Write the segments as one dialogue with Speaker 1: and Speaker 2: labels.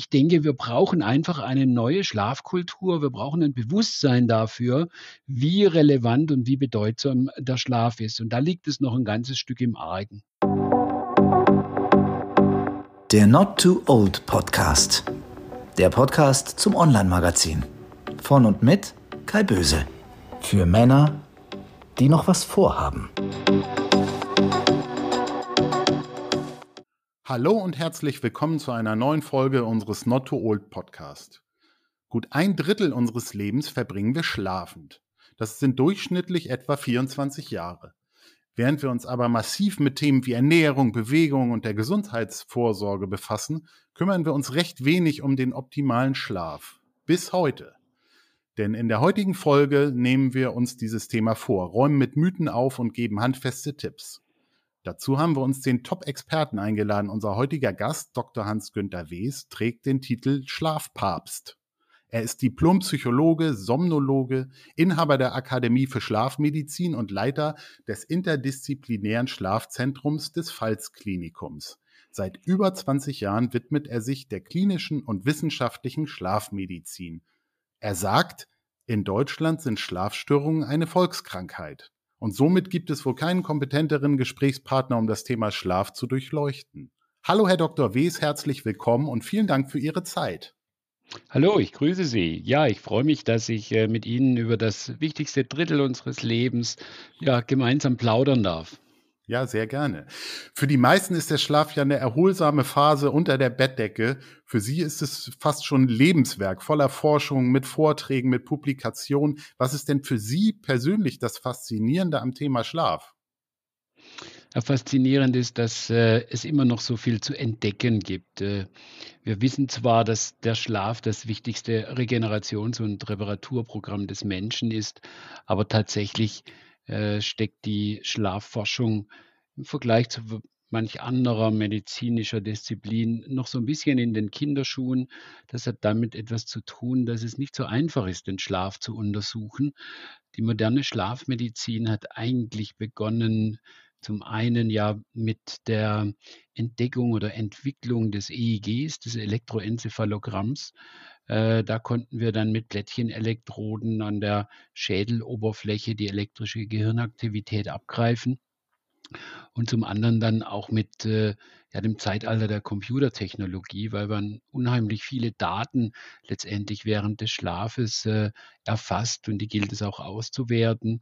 Speaker 1: ich denke, wir brauchen einfach eine neue Schlafkultur. Wir brauchen ein Bewusstsein dafür, wie relevant und wie bedeutsam der Schlaf ist. Und da liegt es noch ein ganzes Stück im Argen.
Speaker 2: Der Not Too Old Podcast. Der Podcast zum Online-Magazin. Von und mit Kai Böse. Für Männer, die noch was vorhaben.
Speaker 3: Hallo und herzlich willkommen zu einer neuen Folge unseres Not Too Old Podcast. Gut ein Drittel unseres Lebens verbringen wir schlafend. Das sind durchschnittlich etwa 24 Jahre. Während wir uns aber massiv mit Themen wie Ernährung, Bewegung und der Gesundheitsvorsorge befassen, kümmern wir uns recht wenig um den optimalen Schlaf. Bis heute. Denn in der heutigen Folge nehmen wir uns dieses Thema vor, räumen mit Mythen auf und geben handfeste Tipps. Dazu haben wir uns den Top-Experten eingeladen. Unser heutiger Gast, Dr. Hans-Günther Wes, trägt den Titel Schlafpapst. Er ist Diplompsychologe, Somnologe, Inhaber der Akademie für Schlafmedizin und Leiter des interdisziplinären Schlafzentrums des Pfalz-Klinikums. Seit über 20 Jahren widmet er sich der klinischen und wissenschaftlichen Schlafmedizin. Er sagt, in Deutschland sind Schlafstörungen eine Volkskrankheit. Und somit gibt es wohl keinen kompetenteren Gesprächspartner, um das Thema Schlaf zu durchleuchten. Hallo, Herr Dr. Wes, herzlich willkommen und vielen Dank für Ihre Zeit.
Speaker 1: Hallo, ich grüße Sie. Ja, ich freue mich, dass ich äh, mit Ihnen über das wichtigste Drittel unseres Lebens ja, gemeinsam plaudern darf.
Speaker 3: Ja, sehr gerne. Für die meisten ist der Schlaf ja eine erholsame Phase unter der Bettdecke. Für Sie ist es fast schon ein Lebenswerk voller Forschung, mit Vorträgen, mit Publikationen. Was ist denn für Sie persönlich das Faszinierende am Thema Schlaf?
Speaker 1: Faszinierend ist, dass äh, es immer noch so viel zu entdecken gibt. Äh, wir wissen zwar, dass der Schlaf das wichtigste Regenerations- und Reparaturprogramm des Menschen ist, aber tatsächlich äh, steckt die Schlafforschung im Vergleich zu manch anderer medizinischer Disziplin noch so ein bisschen in den Kinderschuhen. Das hat damit etwas zu tun, dass es nicht so einfach ist, den Schlaf zu untersuchen. Die moderne Schlafmedizin hat eigentlich begonnen, zum einen ja mit der Entdeckung oder Entwicklung des EEGs, des Elektroenzephalogramms, äh, da konnten wir dann mit Plättchenelektroden an der Schädeloberfläche die elektrische Gehirnaktivität abgreifen. Und zum anderen dann auch mit äh, ja, dem Zeitalter der Computertechnologie, weil man unheimlich viele Daten letztendlich während des Schlafes äh, erfasst und die gilt es auch auszuwerten.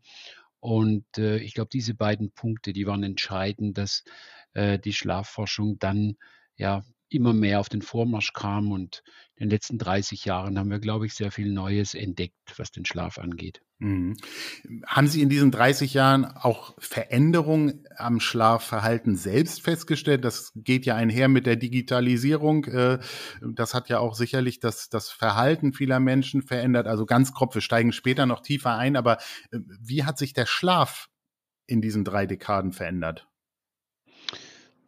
Speaker 1: Und äh, ich glaube, diese beiden Punkte, die waren entscheidend, dass äh, die Schlafforschung dann ja immer mehr auf den Vormarsch kam. Und in den letzten 30 Jahren haben wir, glaube ich, sehr viel Neues entdeckt, was den Schlaf angeht. Mhm.
Speaker 3: Haben Sie in diesen 30 Jahren auch Veränderungen am Schlafverhalten selbst festgestellt? Das geht ja einher mit der Digitalisierung. Äh, das hat ja auch sicherlich das, das Verhalten vieler Menschen verändert. Also ganz grob, wir steigen später noch tiefer ein. Aber äh, wie hat sich der Schlaf in diesen drei Dekaden verändert?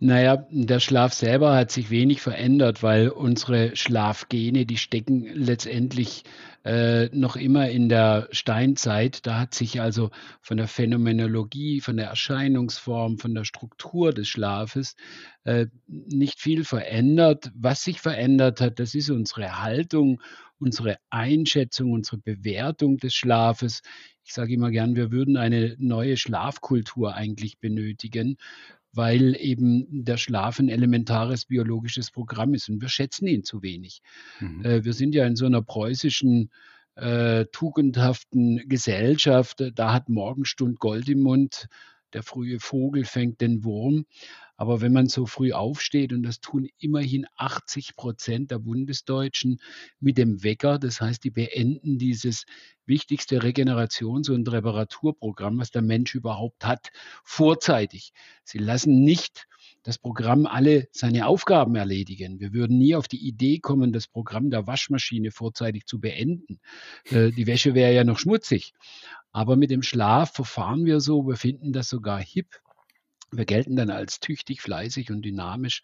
Speaker 1: Naja, der Schlaf selber hat sich wenig verändert, weil unsere Schlafgene, die stecken letztendlich äh, noch immer in der Steinzeit. Da hat sich also von der Phänomenologie, von der Erscheinungsform, von der Struktur des Schlafes äh, nicht viel verändert. Was sich verändert hat, das ist unsere Haltung, unsere Einschätzung, unsere Bewertung des Schlafes. Ich sage immer gern, wir würden eine neue Schlafkultur eigentlich benötigen weil eben der Schlaf ein elementares biologisches Programm ist und wir schätzen ihn zu wenig. Mhm. Äh, wir sind ja in so einer preußischen äh, tugendhaften Gesellschaft, da hat Morgenstund Gold im Mund, der frühe Vogel fängt den Wurm. Aber wenn man so früh aufsteht, und das tun immerhin 80 Prozent der Bundesdeutschen mit dem Wecker, das heißt, die beenden dieses wichtigste Regenerations- und Reparaturprogramm, was der Mensch überhaupt hat, vorzeitig. Sie lassen nicht das Programm alle seine Aufgaben erledigen. Wir würden nie auf die Idee kommen, das Programm der Waschmaschine vorzeitig zu beenden. Äh, die Wäsche wäre ja noch schmutzig. Aber mit dem Schlaf verfahren wir so, wir finden das sogar hip. Wir gelten dann als tüchtig, fleißig und dynamisch.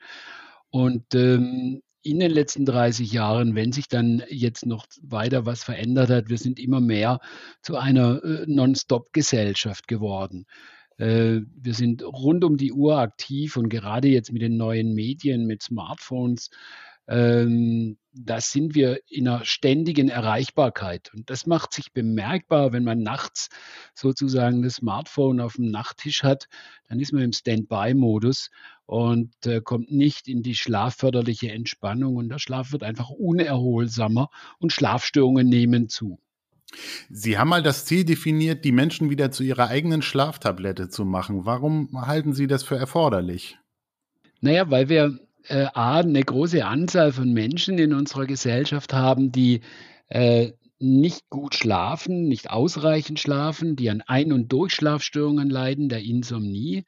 Speaker 1: Und ähm, in den letzten 30 Jahren, wenn sich dann jetzt noch weiter was verändert hat, wir sind immer mehr zu einer äh, Non-Stop-Gesellschaft geworden. Äh, wir sind rund um die Uhr aktiv und gerade jetzt mit den neuen Medien, mit Smartphones, ähm, da sind wir in einer ständigen Erreichbarkeit. Und das macht sich bemerkbar, wenn man nachts sozusagen das Smartphone auf dem Nachttisch hat, dann ist man im Standby-Modus und äh, kommt nicht in die schlafförderliche Entspannung und der Schlaf wird einfach unerholsamer und Schlafstörungen nehmen zu.
Speaker 3: Sie haben mal das Ziel definiert, die Menschen wieder zu ihrer eigenen Schlaftablette zu machen. Warum halten Sie das für erforderlich?
Speaker 1: Naja, weil wir äh, A, eine große Anzahl von Menschen in unserer Gesellschaft haben, die äh, nicht gut schlafen, nicht ausreichend schlafen, die an Ein- und Durchschlafstörungen leiden, der Insomnie.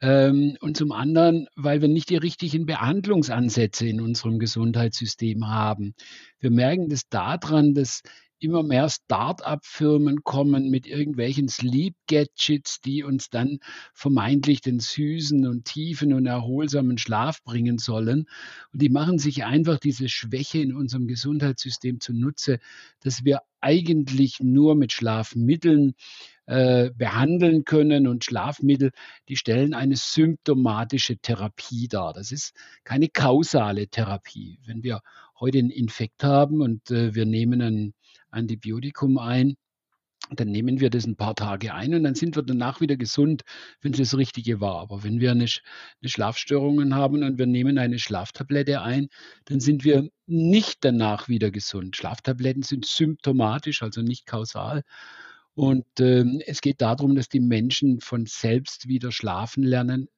Speaker 1: Ähm, und zum anderen, weil wir nicht die richtigen Behandlungsansätze in unserem Gesundheitssystem haben. Wir merken das daran, dass immer mehr Start-up-Firmen kommen mit irgendwelchen Sleep-Gadgets, die uns dann vermeintlich den süßen und tiefen und erholsamen Schlaf bringen sollen. Und die machen sich einfach diese Schwäche in unserem Gesundheitssystem zunutze, dass wir eigentlich nur mit Schlafmitteln äh, behandeln können. Und Schlafmittel, die stellen eine symptomatische Therapie dar. Das ist keine kausale Therapie. Wenn wir heute einen Infekt haben und äh, wir nehmen ein Antibiotikum ein, dann nehmen wir das ein paar Tage ein und dann sind wir danach wieder gesund, wenn es das Richtige war. Aber wenn wir eine, eine Schlafstörungen haben und wir nehmen eine Schlaftablette ein, dann sind wir nicht danach wieder gesund. Schlaftabletten sind symptomatisch, also nicht kausal. Und ähm, es geht darum, dass die Menschen von selbst wieder schlafen lernen.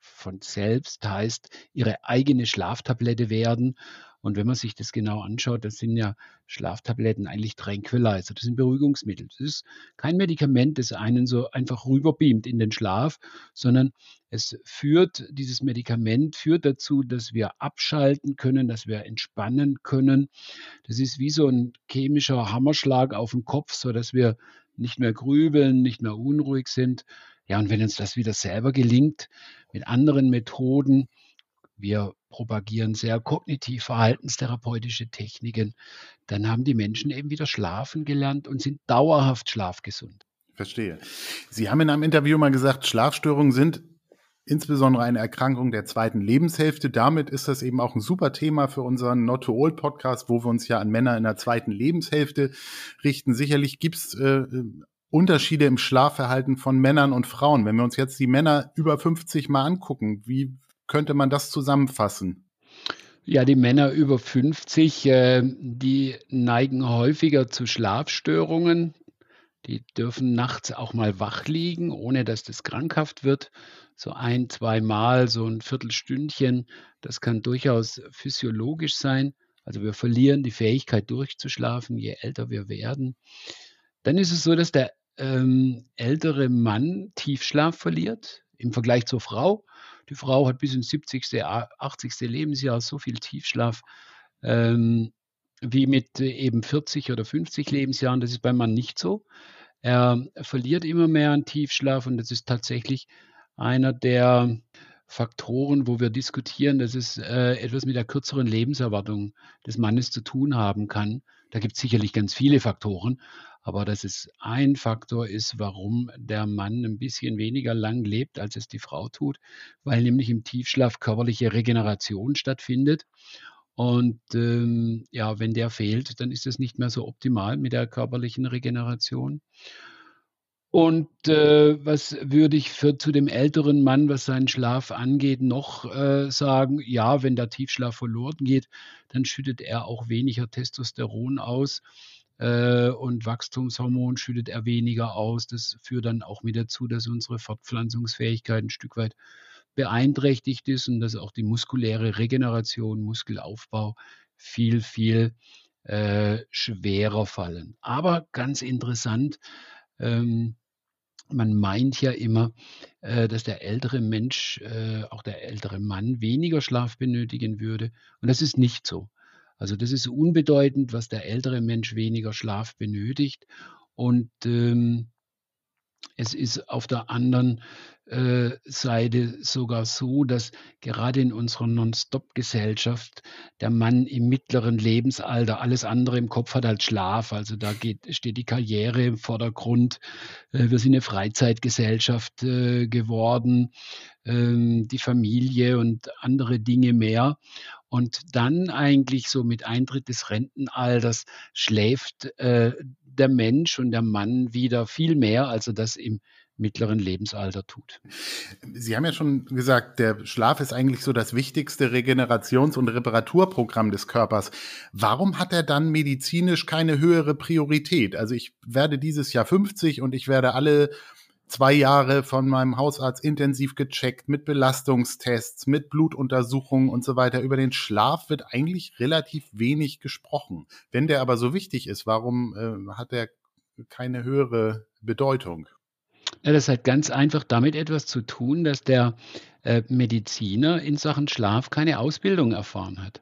Speaker 1: Von selbst heißt, ihre eigene Schlaftablette werden und wenn man sich das genau anschaut, das sind ja Schlaftabletten eigentlich Tranquilizer, das sind Beruhigungsmittel. Das ist kein Medikament, das einen so einfach rüberbeamt in den Schlaf, sondern es führt, dieses Medikament führt dazu, dass wir abschalten können, dass wir entspannen können. Das ist wie so ein chemischer Hammerschlag auf den Kopf, so dass wir nicht mehr grübeln, nicht mehr unruhig sind. Ja, und wenn uns das wieder selber gelingt, mit anderen Methoden, wir propagieren sehr kognitiv verhaltenstherapeutische Techniken, dann haben die Menschen eben wieder schlafen gelernt und sind dauerhaft schlafgesund.
Speaker 3: Verstehe. Sie haben in einem Interview mal gesagt, Schlafstörungen sind insbesondere eine Erkrankung der zweiten Lebenshälfte. Damit ist das eben auch ein super Thema für unseren Not to Old Podcast, wo wir uns ja an Männer in der zweiten Lebenshälfte richten. Sicherlich gibt es äh, Unterschiede im Schlafverhalten von Männern und Frauen. Wenn wir uns jetzt die Männer über 50 mal angucken, wie könnte man das zusammenfassen?
Speaker 1: Ja, die Männer über 50, äh, die neigen häufiger zu Schlafstörungen. Die dürfen nachts auch mal wach liegen, ohne dass das krankhaft wird. So ein, zweimal, so ein Viertelstündchen, das kann durchaus physiologisch sein. Also wir verlieren die Fähigkeit durchzuschlafen, je älter wir werden. Dann ist es so, dass der ähm, ältere Mann Tiefschlaf verliert im Vergleich zur Frau. Die Frau hat bis ins 70., 80. Lebensjahr so viel Tiefschlaf ähm, wie mit äh, eben 40 oder 50 Lebensjahren. Das ist beim Mann nicht so. Er verliert immer mehr an Tiefschlaf und das ist tatsächlich einer der Faktoren, wo wir diskutieren, dass es äh, etwas mit der kürzeren Lebenserwartung des Mannes zu tun haben kann. Da gibt es sicherlich ganz viele Faktoren, aber dass es ein Faktor ist, warum der Mann ein bisschen weniger lang lebt, als es die Frau tut, weil nämlich im Tiefschlaf körperliche Regeneration stattfindet. Und ähm, ja, wenn der fehlt, dann ist es nicht mehr so optimal mit der körperlichen Regeneration. Und äh, was würde ich für zu dem älteren Mann, was seinen Schlaf angeht, noch äh, sagen? Ja, wenn der Tiefschlaf verloren geht, dann schüttet er auch weniger Testosteron aus äh, und Wachstumshormon schüttet er weniger aus. Das führt dann auch mit dazu, dass unsere Fortpflanzungsfähigkeit ein Stück weit beeinträchtigt ist und dass auch die muskuläre Regeneration, Muskelaufbau viel, viel äh, schwerer fallen. Aber ganz interessant, ähm, man meint ja immer, äh, dass der ältere Mensch, äh, auch der ältere Mann, weniger Schlaf benötigen würde. Und das ist nicht so. Also das ist unbedeutend, was der ältere Mensch weniger Schlaf benötigt. Und ähm, es ist auf der anderen äh, Seite sogar so, dass gerade in unserer Non-Stop-Gesellschaft der Mann im mittleren Lebensalter alles andere im Kopf hat als Schlaf. Also da geht, steht die Karriere im Vordergrund. Äh, wir sind eine Freizeitgesellschaft äh, geworden, ähm, die Familie und andere Dinge mehr. Und dann eigentlich so mit Eintritt des Rentenalters schläft äh, der Mensch und der Mann wieder viel mehr, als er das im mittleren Lebensalter tut.
Speaker 3: Sie haben ja schon gesagt, der Schlaf ist eigentlich so das wichtigste Regenerations- und Reparaturprogramm des Körpers. Warum hat er dann medizinisch keine höhere Priorität? Also ich werde dieses Jahr 50 und ich werde alle zwei Jahre von meinem Hausarzt intensiv gecheckt mit Belastungstests, mit Blutuntersuchungen und so weiter. Über den Schlaf wird eigentlich relativ wenig gesprochen. Wenn der aber so wichtig ist, warum äh, hat er keine höhere Bedeutung?
Speaker 1: Ja, das hat ganz einfach damit etwas zu tun, dass der äh, Mediziner in Sachen Schlaf keine Ausbildung erfahren hat.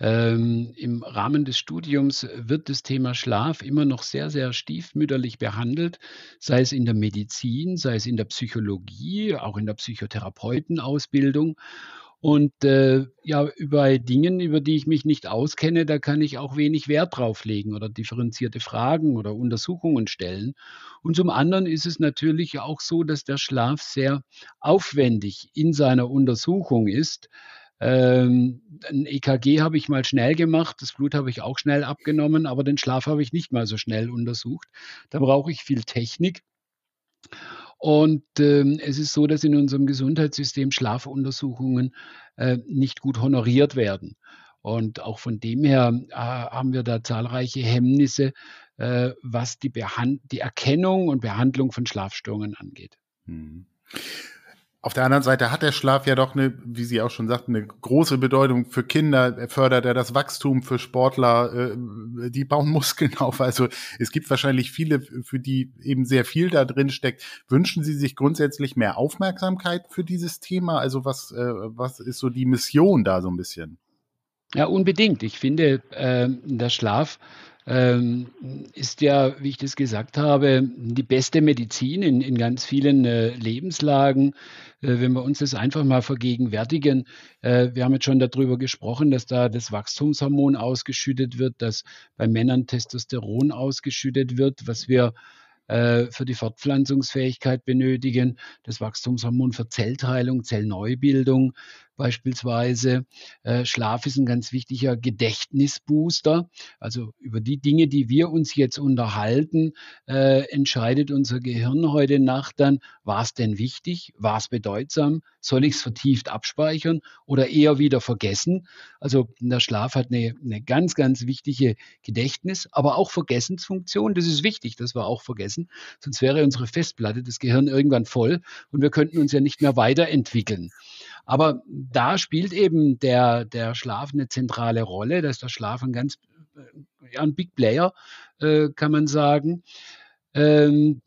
Speaker 1: Ähm, Im Rahmen des Studiums wird das Thema Schlaf immer noch sehr, sehr stiefmütterlich behandelt, sei es in der Medizin, sei es in der Psychologie, auch in der Psychotherapeutenausbildung. Und äh, ja, über Dingen, über die ich mich nicht auskenne, da kann ich auch wenig Wert drauf legen oder differenzierte Fragen oder Untersuchungen stellen. Und zum anderen ist es natürlich auch so, dass der Schlaf sehr aufwendig in seiner Untersuchung ist. Ähm, ein EKG habe ich mal schnell gemacht, das Blut habe ich auch schnell abgenommen, aber den Schlaf habe ich nicht mal so schnell untersucht. Da brauche ich viel Technik. Und ähm, es ist so, dass in unserem Gesundheitssystem Schlafuntersuchungen äh, nicht gut honoriert werden. Und auch von dem her äh, haben wir da zahlreiche Hemmnisse, äh, was die, die Erkennung und Behandlung von Schlafstörungen angeht. Mhm.
Speaker 3: Auf der anderen Seite hat der Schlaf ja doch eine, wie Sie auch schon sagten, eine große Bedeutung für Kinder. Fördert er das Wachstum für Sportler, äh, die bauen Muskeln auf. Also es gibt wahrscheinlich viele, für die eben sehr viel da drin steckt. Wünschen Sie sich grundsätzlich mehr Aufmerksamkeit für dieses Thema? Also was, äh, was ist so die Mission da so ein bisschen?
Speaker 1: Ja, unbedingt. Ich finde, äh, der Schlaf ist ja, wie ich das gesagt habe, die beste Medizin in, in ganz vielen äh, Lebenslagen. Äh, wenn wir uns das einfach mal vergegenwärtigen, äh, wir haben jetzt schon darüber gesprochen, dass da das Wachstumshormon ausgeschüttet wird, dass bei Männern Testosteron ausgeschüttet wird, was wir äh, für die Fortpflanzungsfähigkeit benötigen, das Wachstumshormon für Zellteilung, Zellneubildung beispielsweise. Äh, Schlaf ist ein ganz wichtiger Gedächtnisbooster. Also über die Dinge, die wir uns jetzt unterhalten, äh, entscheidet unser Gehirn heute Nacht dann, war es denn wichtig, war es bedeutsam, soll ich es vertieft abspeichern oder eher wieder vergessen. Also der Schlaf hat eine, eine ganz, ganz wichtige Gedächtnis, aber auch Vergessensfunktion. Das ist wichtig, dass wir auch vergessen. Sonst wäre unsere Festplatte, das Gehirn irgendwann voll und wir könnten uns ja nicht mehr weiterentwickeln. Aber da spielt eben der, der Schlaf eine zentrale Rolle. Da ist der Schlaf ein ganz ja, ein Big Player, äh, kann man sagen. Ähm,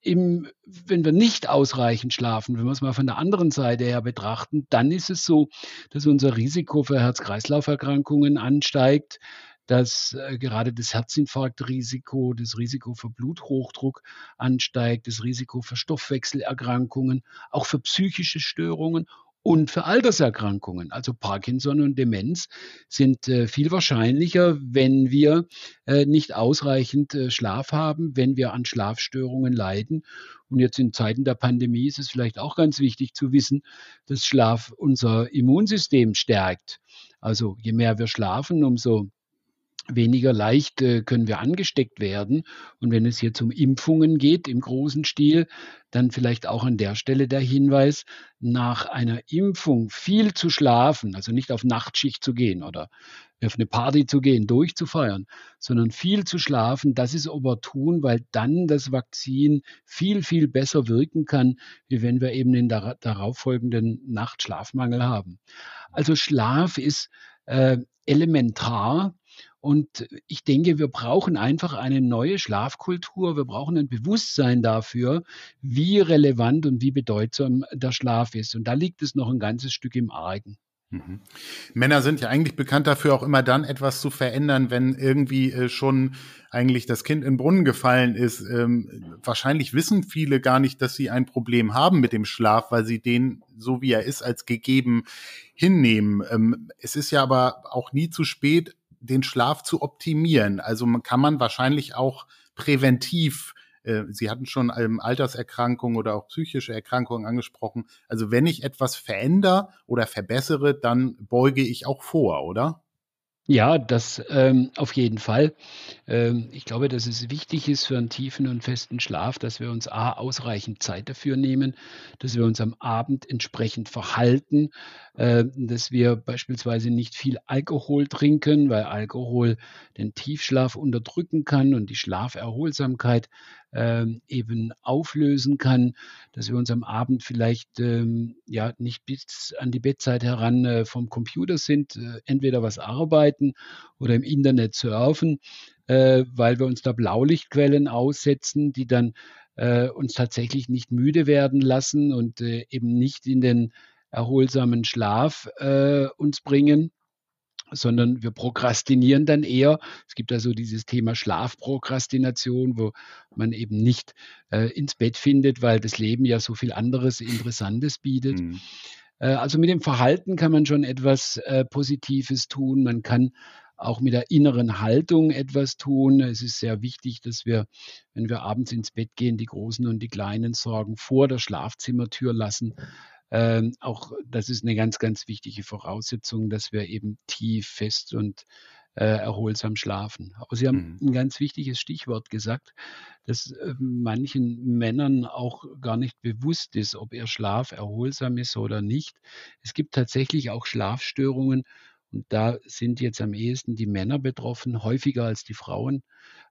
Speaker 1: im, wenn wir nicht ausreichend schlafen, wenn wir es mal von der anderen Seite her betrachten, dann ist es so, dass unser Risiko für Herz-Kreislauf-Erkrankungen ansteigt, dass äh, gerade das Herzinfarktrisiko, das Risiko für Bluthochdruck ansteigt, das Risiko für Stoffwechselerkrankungen, auch für psychische Störungen und für Alterserkrankungen. Also Parkinson und Demenz sind äh, viel wahrscheinlicher, wenn wir äh, nicht ausreichend äh, Schlaf haben, wenn wir an Schlafstörungen leiden. Und jetzt in Zeiten der Pandemie ist es vielleicht auch ganz wichtig zu wissen, dass Schlaf unser Immunsystem stärkt. Also je mehr wir schlafen, umso weniger leicht äh, können wir angesteckt werden. Und wenn es jetzt um Impfungen geht im großen Stil, dann vielleicht auch an der Stelle der Hinweis, nach einer Impfung viel zu schlafen, also nicht auf Nachtschicht zu gehen oder auf eine Party zu gehen, durchzufeiern, sondern viel zu schlafen, das ist opportun, weil dann das Vakzin viel, viel besser wirken kann, wie wenn wir eben den darauffolgenden Nacht Schlafmangel haben. Also Schlaf ist äh, elementar und ich denke, wir brauchen einfach eine neue Schlafkultur. Wir brauchen ein Bewusstsein dafür, wie relevant und wie bedeutsam der Schlaf ist. Und da liegt es noch ein ganzes Stück im Argen.
Speaker 3: Mhm. Männer sind ja eigentlich bekannt dafür, auch immer dann etwas zu verändern, wenn irgendwie äh, schon eigentlich das Kind in den Brunnen gefallen ist. Ähm, wahrscheinlich wissen viele gar nicht, dass sie ein Problem haben mit dem Schlaf, weil sie den, so wie er ist, als gegeben hinnehmen. Ähm, es ist ja aber auch nie zu spät, den Schlaf zu optimieren. Also kann man wahrscheinlich auch präventiv äh, Sie hatten schon ähm, Alterserkrankungen oder auch psychische Erkrankungen angesprochen. Also wenn ich etwas verändere oder verbessere, dann beuge ich auch vor, oder?
Speaker 1: Ja, das ähm, auf jeden Fall. Ähm, ich glaube, dass es wichtig ist für einen tiefen und festen Schlaf, dass wir uns A, ausreichend Zeit dafür nehmen, dass wir uns am Abend entsprechend verhalten, dass wir beispielsweise nicht viel Alkohol trinken, weil Alkohol den Tiefschlaf unterdrücken kann und die Schlaferholsamkeit ähm, eben auflösen kann, dass wir uns am Abend vielleicht ähm, ja nicht bis an die Bettzeit heran äh, vom Computer sind, äh, entweder was arbeiten oder im Internet surfen, äh, weil wir uns da Blaulichtquellen aussetzen, die dann äh, uns tatsächlich nicht müde werden lassen und äh, eben nicht in den erholsamen Schlaf äh, uns bringen sondern wir prokrastinieren dann eher. Es gibt also dieses Thema Schlafprokrastination, wo man eben nicht äh, ins Bett findet, weil das Leben ja so viel anderes Interessantes bietet. Mhm. Äh, also mit dem Verhalten kann man schon etwas äh, Positives tun. Man kann auch mit der inneren Haltung etwas tun. Es ist sehr wichtig, dass wir, wenn wir abends ins Bett gehen, die großen und die kleinen Sorgen vor der Schlafzimmertür lassen. Ähm, auch das ist eine ganz, ganz wichtige Voraussetzung, dass wir eben tief, fest und äh, erholsam schlafen. Aber Sie haben mhm. ein ganz wichtiges Stichwort gesagt, dass äh, manchen Männern auch gar nicht bewusst ist, ob ihr Schlaf erholsam ist oder nicht. Es gibt tatsächlich auch Schlafstörungen und da sind jetzt am ehesten die Männer betroffen, häufiger als die Frauen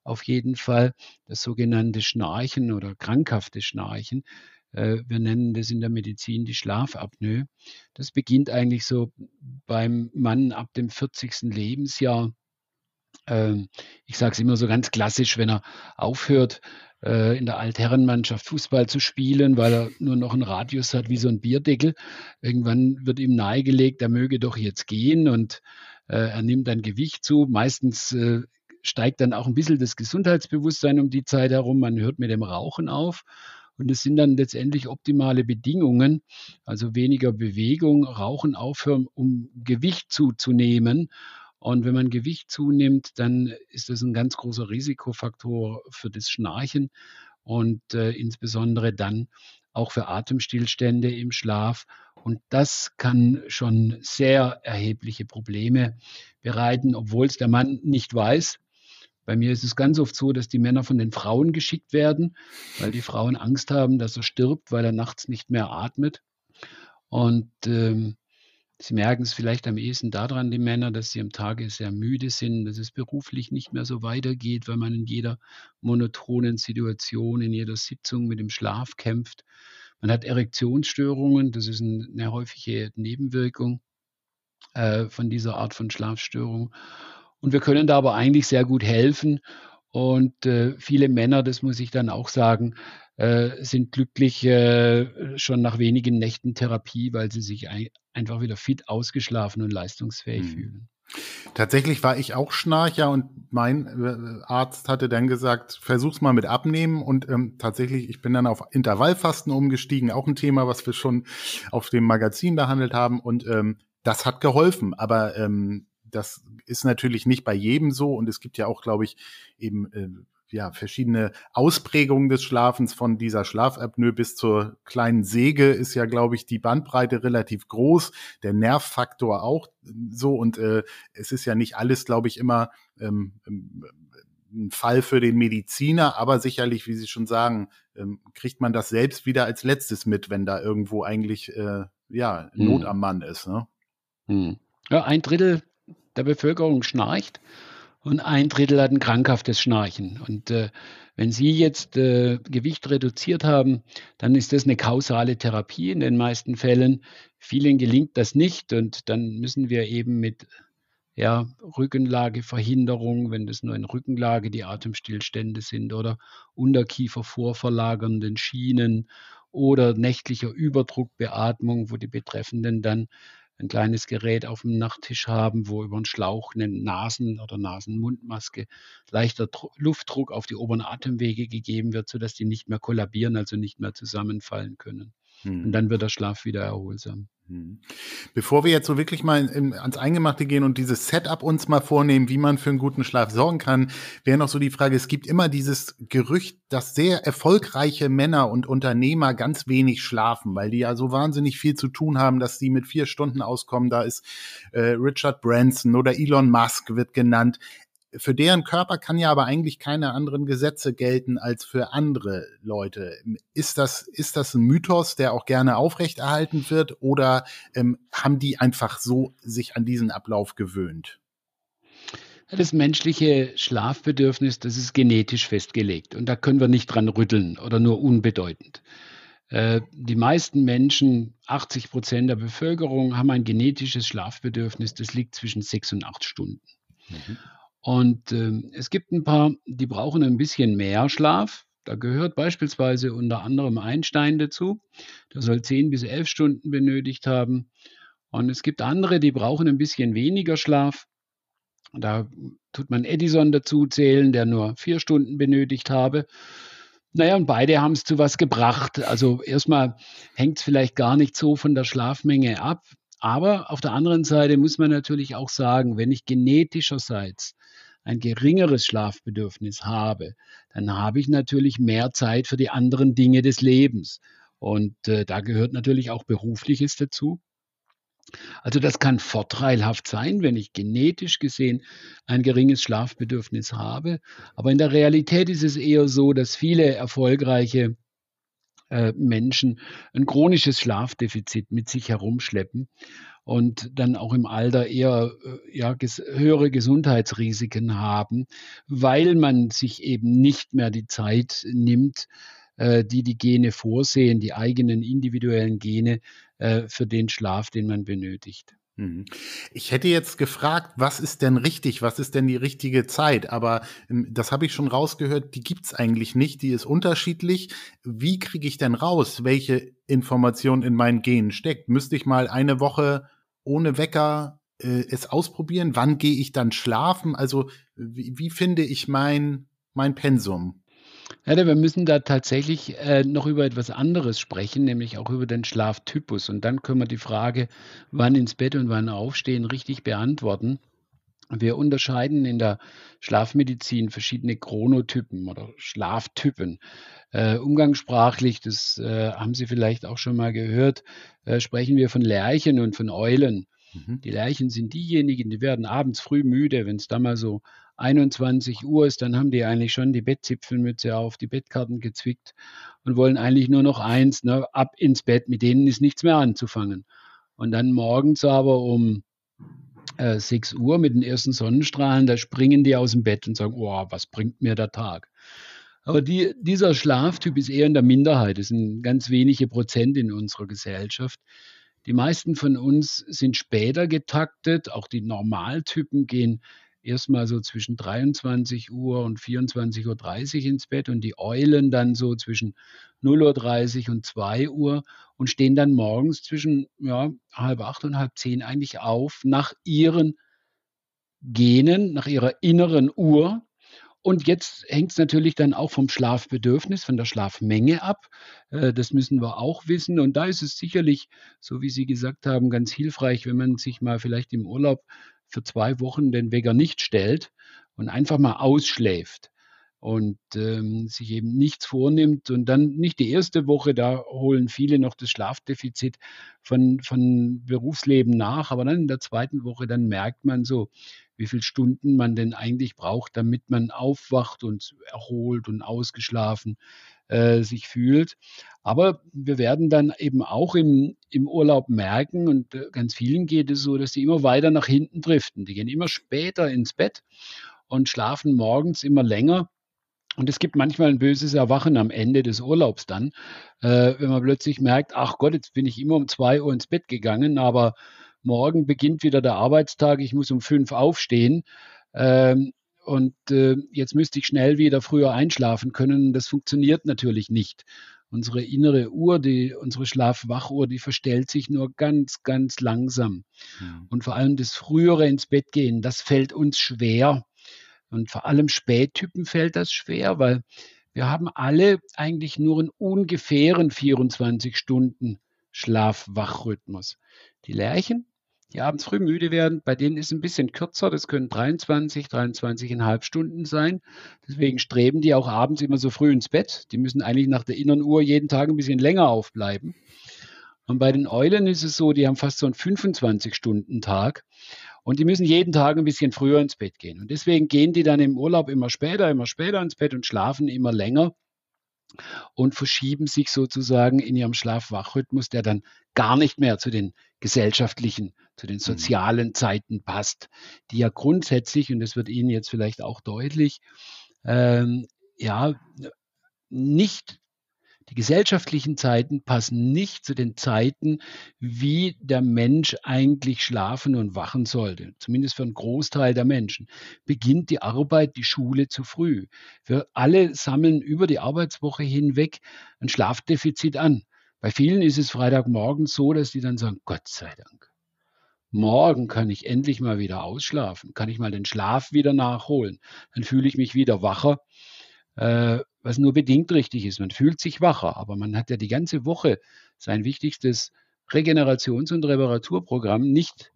Speaker 1: auf jeden Fall. Das sogenannte Schnarchen oder krankhafte Schnarchen. Äh, wir nennen das in der Medizin die Schlafapnoe. Das beginnt eigentlich so beim Mann ab dem 40. Lebensjahr. Ähm, ich sage es immer so ganz klassisch, wenn er aufhört, äh, in der Altherrenmannschaft Fußball zu spielen, weil er nur noch einen Radius hat wie so ein Bierdeckel. Irgendwann wird ihm nahegelegt, er möge doch jetzt gehen und äh, er nimmt dann Gewicht zu. Meistens steigt dann auch ein bisschen das Gesundheitsbewusstsein um die Zeit herum. Man hört mit dem Rauchen auf. Und es sind dann letztendlich optimale Bedingungen, also weniger Bewegung, Rauchen aufhören, um Gewicht zuzunehmen. Und wenn man Gewicht zunimmt, dann ist das ein ganz großer Risikofaktor für das Schnarchen und äh, insbesondere dann auch für Atemstillstände im Schlaf. Und das kann schon sehr erhebliche Probleme bereiten, obwohl es der Mann nicht weiß. Bei mir ist es ganz oft so, dass die Männer von den Frauen geschickt werden, weil die Frauen Angst haben, dass er stirbt, weil er nachts nicht mehr atmet. Und ähm, sie merken es vielleicht am ehesten daran, die Männer, dass sie am Tage sehr müde sind, dass es beruflich nicht mehr so weitergeht, weil man in jeder monotonen Situation, in jeder Sitzung mit dem Schlaf kämpft. Man hat Erektionsstörungen, das ist eine häufige Nebenwirkung äh, von dieser Art von Schlafstörung. Und wir können da aber eigentlich sehr gut helfen. Und äh, viele Männer, das muss ich dann auch sagen, äh, sind glücklich äh, schon nach wenigen Nächten Therapie, weil sie sich ein, einfach wieder fit, ausgeschlafen und leistungsfähig mhm. fühlen.
Speaker 3: Tatsächlich war ich auch Schnarcher und mein äh, Arzt hatte dann gesagt, versuch's mal mit Abnehmen und ähm, tatsächlich, ich bin dann auf Intervallfasten umgestiegen, auch ein Thema, was wir schon auf dem Magazin behandelt haben und ähm, das hat geholfen, aber ähm, das ist natürlich nicht bei jedem so und es gibt ja auch, glaube ich, eben äh, ja, verschiedene Ausprägungen des Schlafens von dieser Schlafapnoe bis zur kleinen Säge ist ja, glaube ich, die Bandbreite relativ groß, der Nervfaktor auch so und äh, es ist ja nicht alles, glaube ich, immer ähm, ähm, ein Fall für den Mediziner, aber sicherlich, wie Sie schon sagen, ähm, kriegt man das selbst wieder als letztes mit, wenn da irgendwo eigentlich äh, ja Not hm. am Mann ist. Ne?
Speaker 1: Hm. Ja, ein Drittel der Bevölkerung schnarcht und ein Drittel hat ein krankhaftes Schnarchen. Und äh, wenn Sie jetzt äh, Gewicht reduziert haben, dann ist das eine kausale Therapie in den meisten Fällen. Vielen gelingt das nicht und dann müssen wir eben mit ja, Rückenlageverhinderung, wenn das nur in Rückenlage die Atemstillstände sind oder Unterkiefer vorverlagernden Schienen oder nächtlicher Überdruckbeatmung, wo die Betreffenden dann ein kleines Gerät auf dem Nachttisch haben, wo über einen Schlauch eine Nasen- oder Nasenmundmaske leichter Luftdruck auf die oberen Atemwege gegeben wird, sodass die nicht mehr kollabieren, also nicht mehr zusammenfallen können. Hm. Und dann wird der Schlaf wieder erholsam.
Speaker 3: Hm. Bevor wir jetzt so wirklich mal in, ans Eingemachte gehen und dieses Setup uns mal vornehmen, wie man für einen guten Schlaf sorgen kann, wäre noch so die Frage, es gibt immer dieses Gerücht, dass sehr erfolgreiche Männer und Unternehmer ganz wenig schlafen, weil die ja so wahnsinnig viel zu tun haben, dass die mit vier Stunden auskommen. Da ist äh, Richard Branson oder Elon Musk wird genannt für deren Körper kann ja aber eigentlich keine anderen Gesetze gelten als für andere Leute. Ist das, ist das ein Mythos, der auch gerne aufrechterhalten wird oder ähm, haben die einfach so sich an diesen Ablauf gewöhnt?
Speaker 1: Das menschliche Schlafbedürfnis, das ist genetisch festgelegt und da können wir nicht dran rütteln oder nur unbedeutend. Äh, die meisten Menschen, 80 Prozent der Bevölkerung, haben ein genetisches Schlafbedürfnis, das liegt zwischen sechs und acht Stunden. Mhm. Und äh, es gibt ein paar, die brauchen ein bisschen mehr Schlaf. Da gehört beispielsweise unter anderem Einstein dazu. Der soll zehn bis elf Stunden benötigt haben. Und es gibt andere, die brauchen ein bisschen weniger Schlaf. Da tut man Edison dazu zählen, der nur vier Stunden benötigt habe. Naja, und beide haben es zu was gebracht. Also erstmal hängt es vielleicht gar nicht so von der Schlafmenge ab. Aber auf der anderen Seite muss man natürlich auch sagen, wenn ich genetischerseits ein geringeres Schlafbedürfnis habe, dann habe ich natürlich mehr Zeit für die anderen Dinge des Lebens. Und äh, da gehört natürlich auch berufliches dazu. Also das kann vorteilhaft sein, wenn ich genetisch gesehen ein geringes Schlafbedürfnis habe. Aber in der Realität ist es eher so, dass viele erfolgreiche Menschen ein chronisches Schlafdefizit mit sich herumschleppen und dann auch im Alter eher äh, ja, ges höhere Gesundheitsrisiken haben, weil man sich eben nicht mehr die Zeit nimmt, äh, die die Gene vorsehen, die eigenen individuellen Gene äh, für den Schlaf, den man benötigt.
Speaker 3: Mhm. Ich hätte jetzt gefragt, was ist denn richtig, was ist denn die richtige Zeit? Aber ähm, das habe ich schon rausgehört, die gibt's eigentlich nicht, die ist unterschiedlich. Wie kriege ich denn raus, welche Information in meinen Genen steckt? Müsste ich mal eine Woche ohne Wecker äh, es ausprobieren? Wann gehe ich dann schlafen? Also wie, wie finde ich mein, mein Pensum?
Speaker 1: Ja, wir müssen da tatsächlich äh, noch über etwas anderes sprechen, nämlich auch über den Schlaftypus. Und dann können wir die Frage, wann ins Bett und wann aufstehen, richtig beantworten. Wir unterscheiden in der Schlafmedizin verschiedene Chronotypen oder Schlaftypen. Äh, umgangssprachlich, das äh, haben Sie vielleicht auch schon mal gehört, äh, sprechen wir von Lerchen und von Eulen. Mhm. Die Lerchen sind diejenigen, die werden abends früh müde, wenn es da mal so 21 Uhr ist, dann haben die eigentlich schon die Bettzipfelmütze auf, die Bettkarten gezwickt und wollen eigentlich nur noch eins, ne, ab ins Bett, mit denen ist nichts mehr anzufangen. Und dann morgens aber um äh, 6 Uhr mit den ersten Sonnenstrahlen, da springen die aus dem Bett und sagen, oh, was bringt mir der Tag? Aber die, dieser Schlaftyp ist eher in der Minderheit. Das sind ganz wenige Prozent in unserer Gesellschaft. Die meisten von uns sind später getaktet. Auch die Normaltypen gehen erstmal so zwischen 23 Uhr und 24.30 Uhr ins Bett und die Eulen dann so zwischen 0.30 Uhr und 2 Uhr und stehen dann morgens zwischen ja, halb acht und halb zehn eigentlich auf nach ihren Genen, nach ihrer inneren Uhr. Und jetzt hängt es natürlich dann auch vom Schlafbedürfnis, von der Schlafmenge ab. Äh, das müssen wir auch wissen. Und da ist es sicherlich, so wie Sie gesagt haben, ganz hilfreich, wenn man sich mal vielleicht im Urlaub für zwei Wochen den Wecker nicht stellt und einfach mal ausschläft und ähm, sich eben nichts vornimmt und dann nicht die erste Woche, da holen viele noch das Schlafdefizit von, von Berufsleben nach, aber dann in der zweiten Woche, dann merkt man so, wie viele Stunden man denn eigentlich braucht, damit man aufwacht und erholt und ausgeschlafen äh, sich fühlt. Aber wir werden dann eben auch im, im Urlaub merken, und äh, ganz vielen geht es so, dass die immer weiter nach hinten driften. Die gehen immer später ins Bett und schlafen morgens immer länger. Und es gibt manchmal ein böses Erwachen am Ende des Urlaubs dann, äh, wenn man plötzlich merkt, ach Gott, jetzt bin ich immer um zwei Uhr ins Bett gegangen, aber morgen beginnt wieder der Arbeitstag, ich muss um fünf aufstehen. Ähm, und äh, jetzt müsste ich schnell wieder früher einschlafen können. Das funktioniert natürlich nicht. Unsere innere Uhr, die, unsere Schlafwachuhr, die verstellt sich nur ganz, ganz langsam. Mhm. Und vor allem das frühere ins Bett gehen, das fällt uns schwer. Und vor allem Spättypen fällt das schwer, weil wir haben alle eigentlich nur einen ungefähren 24 Stunden Schlaf-Wach-Rhythmus. Die Lerchen, die abends früh müde werden, bei denen ist es ein bisschen kürzer. Das können 23, 23,5 Stunden sein. Deswegen streben die auch abends immer so früh ins Bett. Die müssen eigentlich nach der inneren Uhr jeden Tag ein bisschen länger aufbleiben. Und bei den Eulen ist es so, die haben fast so einen 25-Stunden-Tag. Und die müssen jeden Tag ein bisschen früher ins Bett gehen. Und deswegen gehen die dann im Urlaub immer später, immer später ins Bett und schlafen immer länger und verschieben sich sozusagen in ihrem Schlaf-Wach-Rhythmus, der dann gar nicht mehr zu den gesellschaftlichen, zu den mhm. sozialen Zeiten passt, die ja grundsätzlich, und das wird Ihnen jetzt vielleicht auch deutlich, ähm, ja, nicht die gesellschaftlichen Zeiten passen nicht zu den Zeiten, wie der Mensch eigentlich schlafen und wachen sollte. Zumindest für einen Großteil der Menschen. Beginnt die Arbeit, die Schule zu früh. Wir alle sammeln über die Arbeitswoche hinweg ein Schlafdefizit an. Bei vielen ist es Freitagmorgen so, dass die dann sagen, Gott sei Dank. Morgen kann ich endlich mal wieder ausschlafen, kann ich mal den Schlaf wieder nachholen. Dann fühle ich mich wieder wacher. Äh, was nur bedingt richtig ist. Man fühlt sich wacher, aber man hat ja die ganze Woche sein wichtigstes Regenerations- und Reparaturprogramm nicht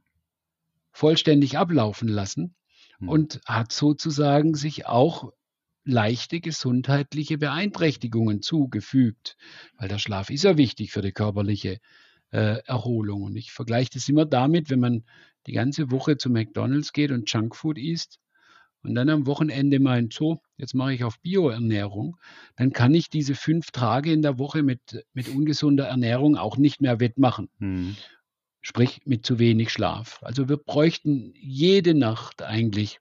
Speaker 1: vollständig ablaufen lassen hm. und hat sozusagen sich auch leichte gesundheitliche Beeinträchtigungen zugefügt, weil der Schlaf ist ja wichtig für die körperliche äh, Erholung. Und ich vergleiche das immer damit, wenn man die ganze Woche zu McDonald's geht und Junkfood isst, und dann am Wochenende meint, so, jetzt mache ich auf Bioernährung, dann kann ich diese fünf Tage in der Woche mit, mit ungesunder Ernährung auch nicht mehr wettmachen. Mhm. Sprich mit zu wenig Schlaf. Also wir bräuchten jede Nacht eigentlich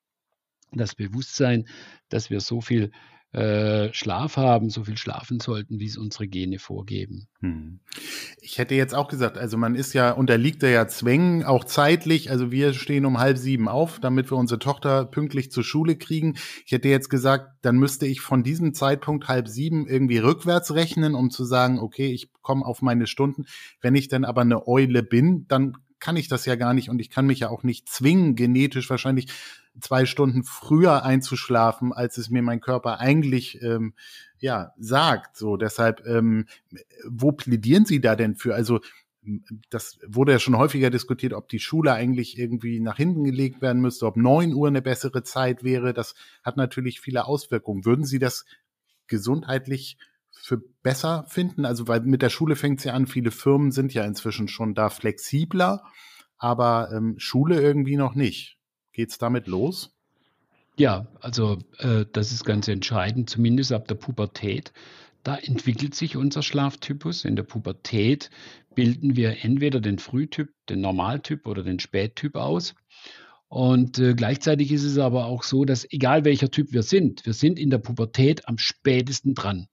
Speaker 1: das Bewusstsein, dass wir so viel äh, Schlaf haben, so viel schlafen sollten, wie es unsere Gene vorgeben. Hm.
Speaker 3: Ich hätte jetzt auch gesagt, also man ist ja, unterliegt ja Zwängen, auch zeitlich. Also wir stehen um halb sieben auf, damit wir unsere Tochter pünktlich zur Schule kriegen. Ich hätte jetzt gesagt, dann müsste ich von diesem Zeitpunkt halb sieben irgendwie rückwärts rechnen, um zu sagen, okay, ich komme auf meine Stunden. Wenn ich dann aber eine Eule bin, dann kann ich das ja gar nicht und ich kann mich ja auch nicht zwingen, genetisch wahrscheinlich zwei Stunden früher einzuschlafen, als es mir mein Körper eigentlich ähm, ja sagt. So, deshalb, ähm, wo plädieren Sie da denn für? Also das wurde ja schon häufiger diskutiert, ob die Schule eigentlich irgendwie nach hinten gelegt werden müsste, ob neun Uhr eine bessere Zeit wäre. Das hat natürlich viele Auswirkungen. Würden Sie das gesundheitlich für besser finden? Also, weil mit der Schule fängt es ja an, viele Firmen sind ja inzwischen schon da flexibler, aber ähm, Schule irgendwie noch nicht. Geht es damit los?
Speaker 1: Ja, also äh, das ist ganz entscheidend, zumindest ab der Pubertät. Da entwickelt sich unser Schlaftypus. In der Pubertät bilden wir entweder den Frühtyp, den Normaltyp oder den Spättyp aus. Und äh, gleichzeitig ist es aber auch so, dass egal welcher Typ wir sind, wir sind in der Pubertät am spätesten dran.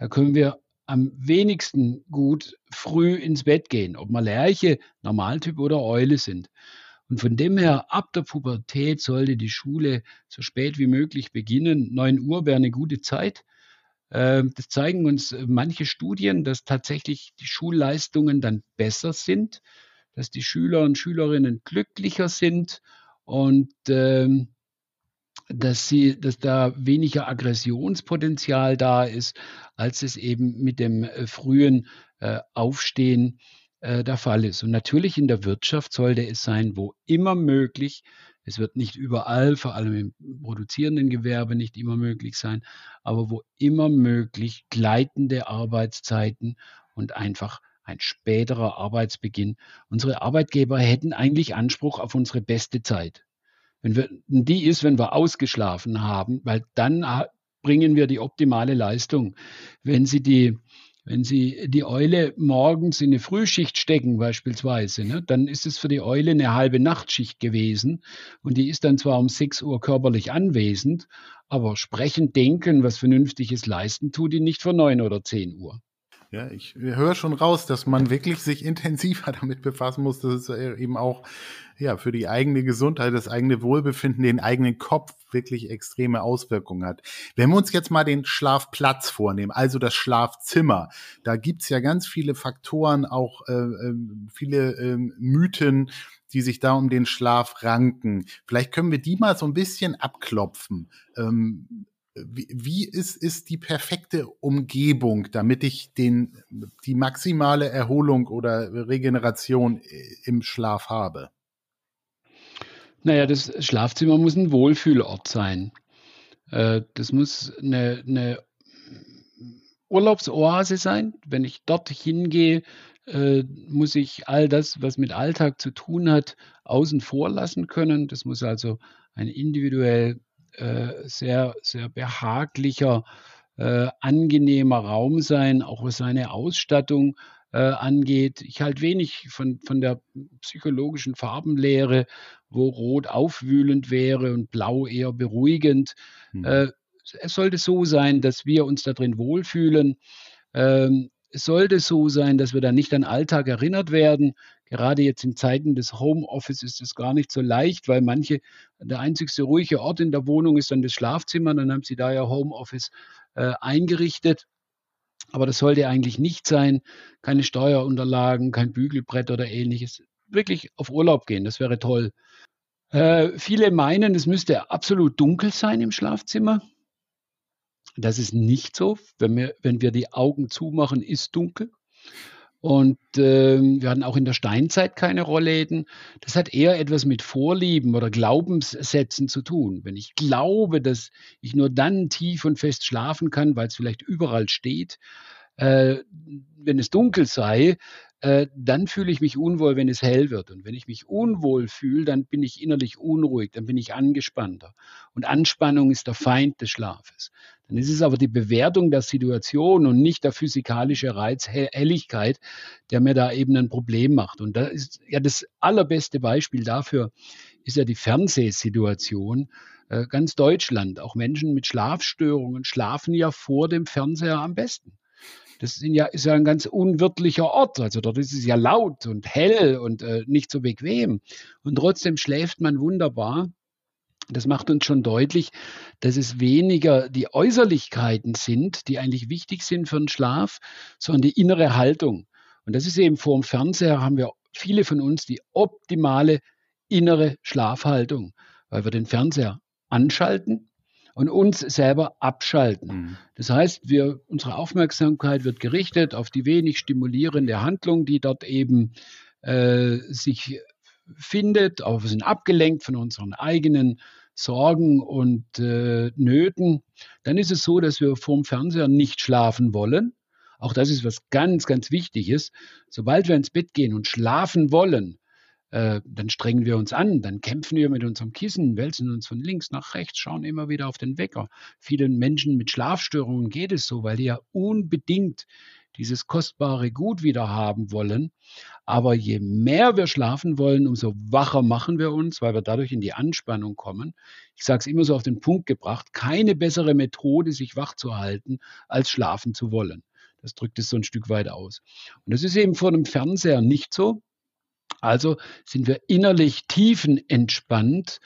Speaker 1: Da können wir am wenigsten gut früh ins Bett gehen, ob wir Lerche, Normaltyp oder Eule sind. Und von dem her, ab der Pubertät sollte die Schule so spät wie möglich beginnen. 9 Uhr wäre eine gute Zeit. Ähm, das zeigen uns äh, manche Studien, dass tatsächlich die Schulleistungen dann besser sind, dass die Schüler und Schülerinnen glücklicher sind und ähm, dass, sie, dass da weniger Aggressionspotenzial da ist, als es eben mit dem äh, frühen äh, Aufstehen äh, der Fall ist. Und natürlich in der Wirtschaft sollte es sein, wo immer möglich, es wird nicht überall, vor allem im produzierenden Gewerbe nicht immer möglich sein, aber wo immer möglich gleitende Arbeitszeiten und einfach ein späterer Arbeitsbeginn. Unsere Arbeitgeber hätten eigentlich Anspruch auf unsere beste Zeit. Wenn wir, die ist, wenn wir ausgeschlafen haben, weil dann bringen wir die optimale Leistung. Wenn Sie die wenn Sie die Eule morgens in eine Frühschicht stecken beispielsweise, ne, dann ist es für die Eule eine halbe Nachtschicht gewesen und die ist dann zwar um 6 Uhr körperlich anwesend, aber sprechen, denken, was Vernünftiges leisten, tut die nicht vor 9 oder 10 Uhr.
Speaker 3: Ja, ich höre schon raus, dass man wirklich sich intensiver damit befassen muss, dass es eben auch ja für die eigene Gesundheit, das eigene Wohlbefinden, den eigenen Kopf wirklich extreme Auswirkungen hat. Wenn wir uns jetzt mal den Schlafplatz vornehmen, also das Schlafzimmer, da gibt's ja ganz viele Faktoren, auch äh, ähm, viele äh, Mythen, die sich da um den Schlaf ranken. Vielleicht können wir die mal so ein bisschen abklopfen. Ähm, wie, ist, ist die perfekte Umgebung, damit ich den, die maximale Erholung oder Regeneration äh, im Schlaf habe?
Speaker 1: Naja, das Schlafzimmer muss ein Wohlfühlort sein. Äh, das muss eine, eine Urlaubsoase sein. Wenn ich dort hingehe, äh, muss ich all das, was mit Alltag zu tun hat, außen vor lassen können. Das muss also ein individuell äh, sehr, sehr behaglicher, äh, angenehmer Raum sein, auch was seine Ausstattung äh, angeht. Ich halte wenig von, von der psychologischen Farbenlehre, wo Rot aufwühlend wäre und Blau eher beruhigend. Äh, es sollte so sein, dass wir uns darin wohlfühlen. Ähm, es sollte so sein, dass wir dann nicht an Alltag erinnert werden. Gerade jetzt in Zeiten des Homeoffice ist es gar nicht so leicht, weil manche, der einzigste ruhige Ort in der Wohnung ist dann das Schlafzimmer. Dann haben sie da ja Homeoffice äh, eingerichtet. Aber das sollte eigentlich nicht sein. Keine Steuerunterlagen, kein Bügelbrett oder ähnliches. Wirklich auf Urlaub gehen, das wäre toll. Äh, viele meinen, es müsste absolut dunkel sein im Schlafzimmer. Das ist nicht so. Wenn wir, wenn wir die Augen zumachen, ist dunkel. Und äh, wir hatten auch in der Steinzeit keine Rollläden. Das hat eher etwas mit Vorlieben oder Glaubenssätzen zu tun. Wenn ich glaube, dass ich nur dann tief und fest schlafen kann, weil es vielleicht überall steht, äh, wenn es dunkel sei, äh, dann fühle ich mich unwohl, wenn es hell wird. Und wenn ich mich unwohl fühle, dann bin ich innerlich unruhig, dann bin ich angespannter. Und Anspannung ist der Feind des Schlafes. Dann ist es aber die Bewertung der Situation und nicht der physikalische Reiz Helligkeit, der mir da eben ein Problem macht. Und da ist ja das allerbeste Beispiel dafür, ist ja die Fernsehsituation. Äh, ganz Deutschland, auch Menschen mit Schlafstörungen schlafen ja vor dem Fernseher am besten. Das ja, ist ja ein ganz unwirtlicher Ort. Also dort ist es ja laut und hell und äh, nicht so bequem. Und trotzdem schläft man wunderbar. Das macht uns schon deutlich, dass es weniger die Äußerlichkeiten sind, die eigentlich wichtig sind für den Schlaf, sondern die innere Haltung. Und das ist eben vor dem Fernseher haben wir viele von uns die optimale innere Schlafhaltung, weil wir den Fernseher anschalten und uns selber abschalten. Mhm. Das heißt, wir, unsere Aufmerksamkeit wird gerichtet auf die wenig stimulierende Handlung, die dort eben äh, sich findet, aber wir sind abgelenkt von unseren eigenen Sorgen und äh, Nöten. Dann ist es so, dass wir vorm Fernseher nicht schlafen wollen. Auch das ist was ganz, ganz Wichtiges. Sobald wir ins Bett gehen und schlafen wollen, äh, dann strengen wir uns an, dann kämpfen wir mit unserem Kissen, wälzen uns von links nach rechts, schauen immer wieder auf den Wecker. Vielen Menschen mit Schlafstörungen geht es so, weil die ja unbedingt dieses kostbare Gut wieder haben wollen. Aber je mehr wir schlafen wollen, umso wacher machen wir uns, weil wir dadurch in die Anspannung kommen. Ich sage es immer so auf den Punkt gebracht, keine bessere Methode, sich wach zu halten, als schlafen zu wollen. Das drückt es so ein Stück weit aus. Und das ist eben vor dem Fernseher nicht so. Also sind wir innerlich tiefenentspannt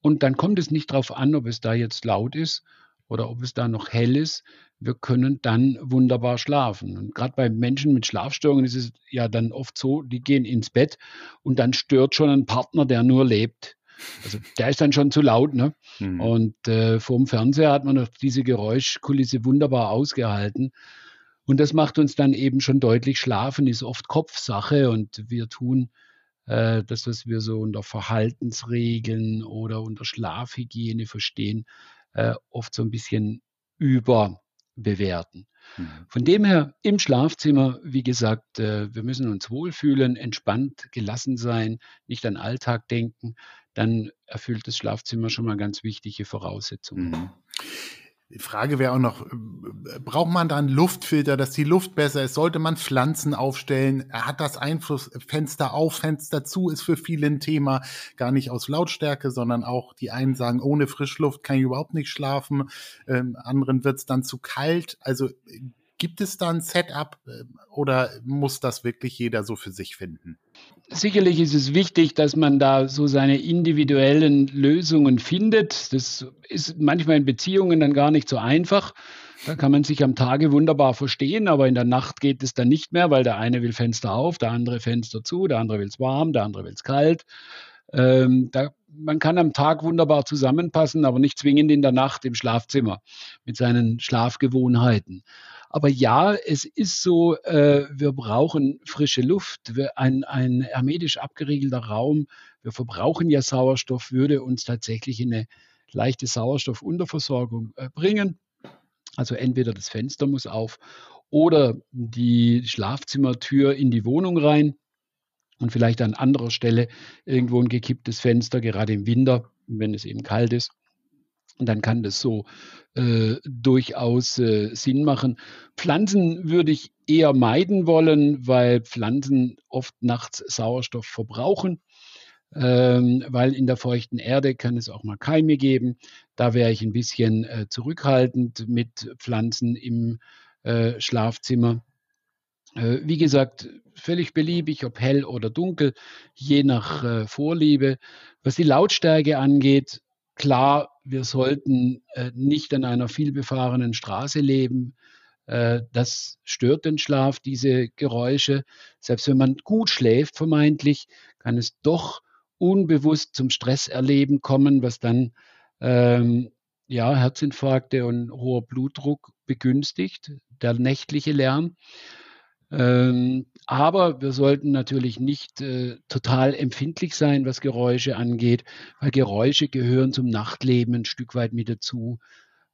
Speaker 1: und dann kommt es nicht darauf an, ob es da jetzt laut ist oder ob es da noch hell ist. Wir können dann wunderbar schlafen. Und gerade bei Menschen mit Schlafstörungen ist es ja dann oft so, die gehen ins Bett und dann stört schon ein Partner, der nur lebt. Also der ist dann schon zu laut, ne? Mhm. Und äh, vor dem Fernseher hat man noch diese Geräuschkulisse wunderbar ausgehalten. Und das macht uns dann eben schon deutlich, Schlafen ist oft Kopfsache und wir tun äh, das, was wir so unter Verhaltensregeln oder unter Schlafhygiene verstehen, äh, oft so ein bisschen überbewerten. Mhm. Von dem her im Schlafzimmer, wie gesagt, äh, wir müssen uns wohlfühlen, entspannt, gelassen sein, nicht an Alltag denken. Dann erfüllt das Schlafzimmer schon mal ganz wichtige Voraussetzungen.
Speaker 3: Die Frage wäre auch noch, braucht man da einen Luftfilter, dass die Luft besser ist? Sollte man Pflanzen aufstellen? Hat das Einfluss? Fenster auf, Fenster zu ist für viele ein Thema. Gar nicht aus Lautstärke, sondern auch die einen sagen, ohne Frischluft kann ich überhaupt nicht schlafen. Ähm, anderen wird es dann zu kalt. Also gibt es da ein Setup äh, oder muss das wirklich jeder so für sich finden?
Speaker 1: Sicherlich ist es wichtig, dass man da so seine individuellen Lösungen findet. Das ist manchmal in Beziehungen dann gar nicht so einfach. Da kann man sich am Tage wunderbar verstehen, aber in der Nacht geht es dann nicht mehr, weil der eine will Fenster auf, der andere Fenster zu, der andere will es warm, der andere will es kalt. Ähm, da, man kann am Tag wunderbar zusammenpassen, aber nicht zwingend in der Nacht im Schlafzimmer mit seinen Schlafgewohnheiten. Aber ja, es ist so, äh, wir brauchen frische Luft, wir, ein, ein hermetisch abgeriegelter Raum. Wir verbrauchen ja Sauerstoff, würde uns tatsächlich in eine leichte Sauerstoffunterversorgung äh, bringen. Also entweder das Fenster muss auf oder die Schlafzimmertür in die Wohnung rein und vielleicht an anderer Stelle irgendwo ein gekipptes Fenster, gerade im Winter, wenn es eben kalt ist. Und dann kann das so äh, durchaus äh, Sinn machen. Pflanzen würde ich eher meiden wollen, weil Pflanzen oft nachts Sauerstoff verbrauchen. Ähm, weil in der feuchten Erde kann es auch mal Keime geben. Da wäre ich ein bisschen äh, zurückhaltend mit Pflanzen im äh, Schlafzimmer. Äh, wie gesagt, völlig beliebig, ob hell oder dunkel, je nach äh, Vorliebe. Was die Lautstärke angeht, klar, wir sollten äh, nicht an einer vielbefahrenen Straße leben. Äh, das stört den Schlaf, diese Geräusche. Selbst wenn man gut schläft, vermeintlich, kann es doch unbewusst zum Stresserleben kommen, was dann ähm, ja, Herzinfarkte und hoher Blutdruck begünstigt, der nächtliche Lärm. Ähm, aber wir sollten natürlich nicht äh, total empfindlich sein, was Geräusche angeht, weil Geräusche gehören zum Nachtleben ein Stück weit mit dazu.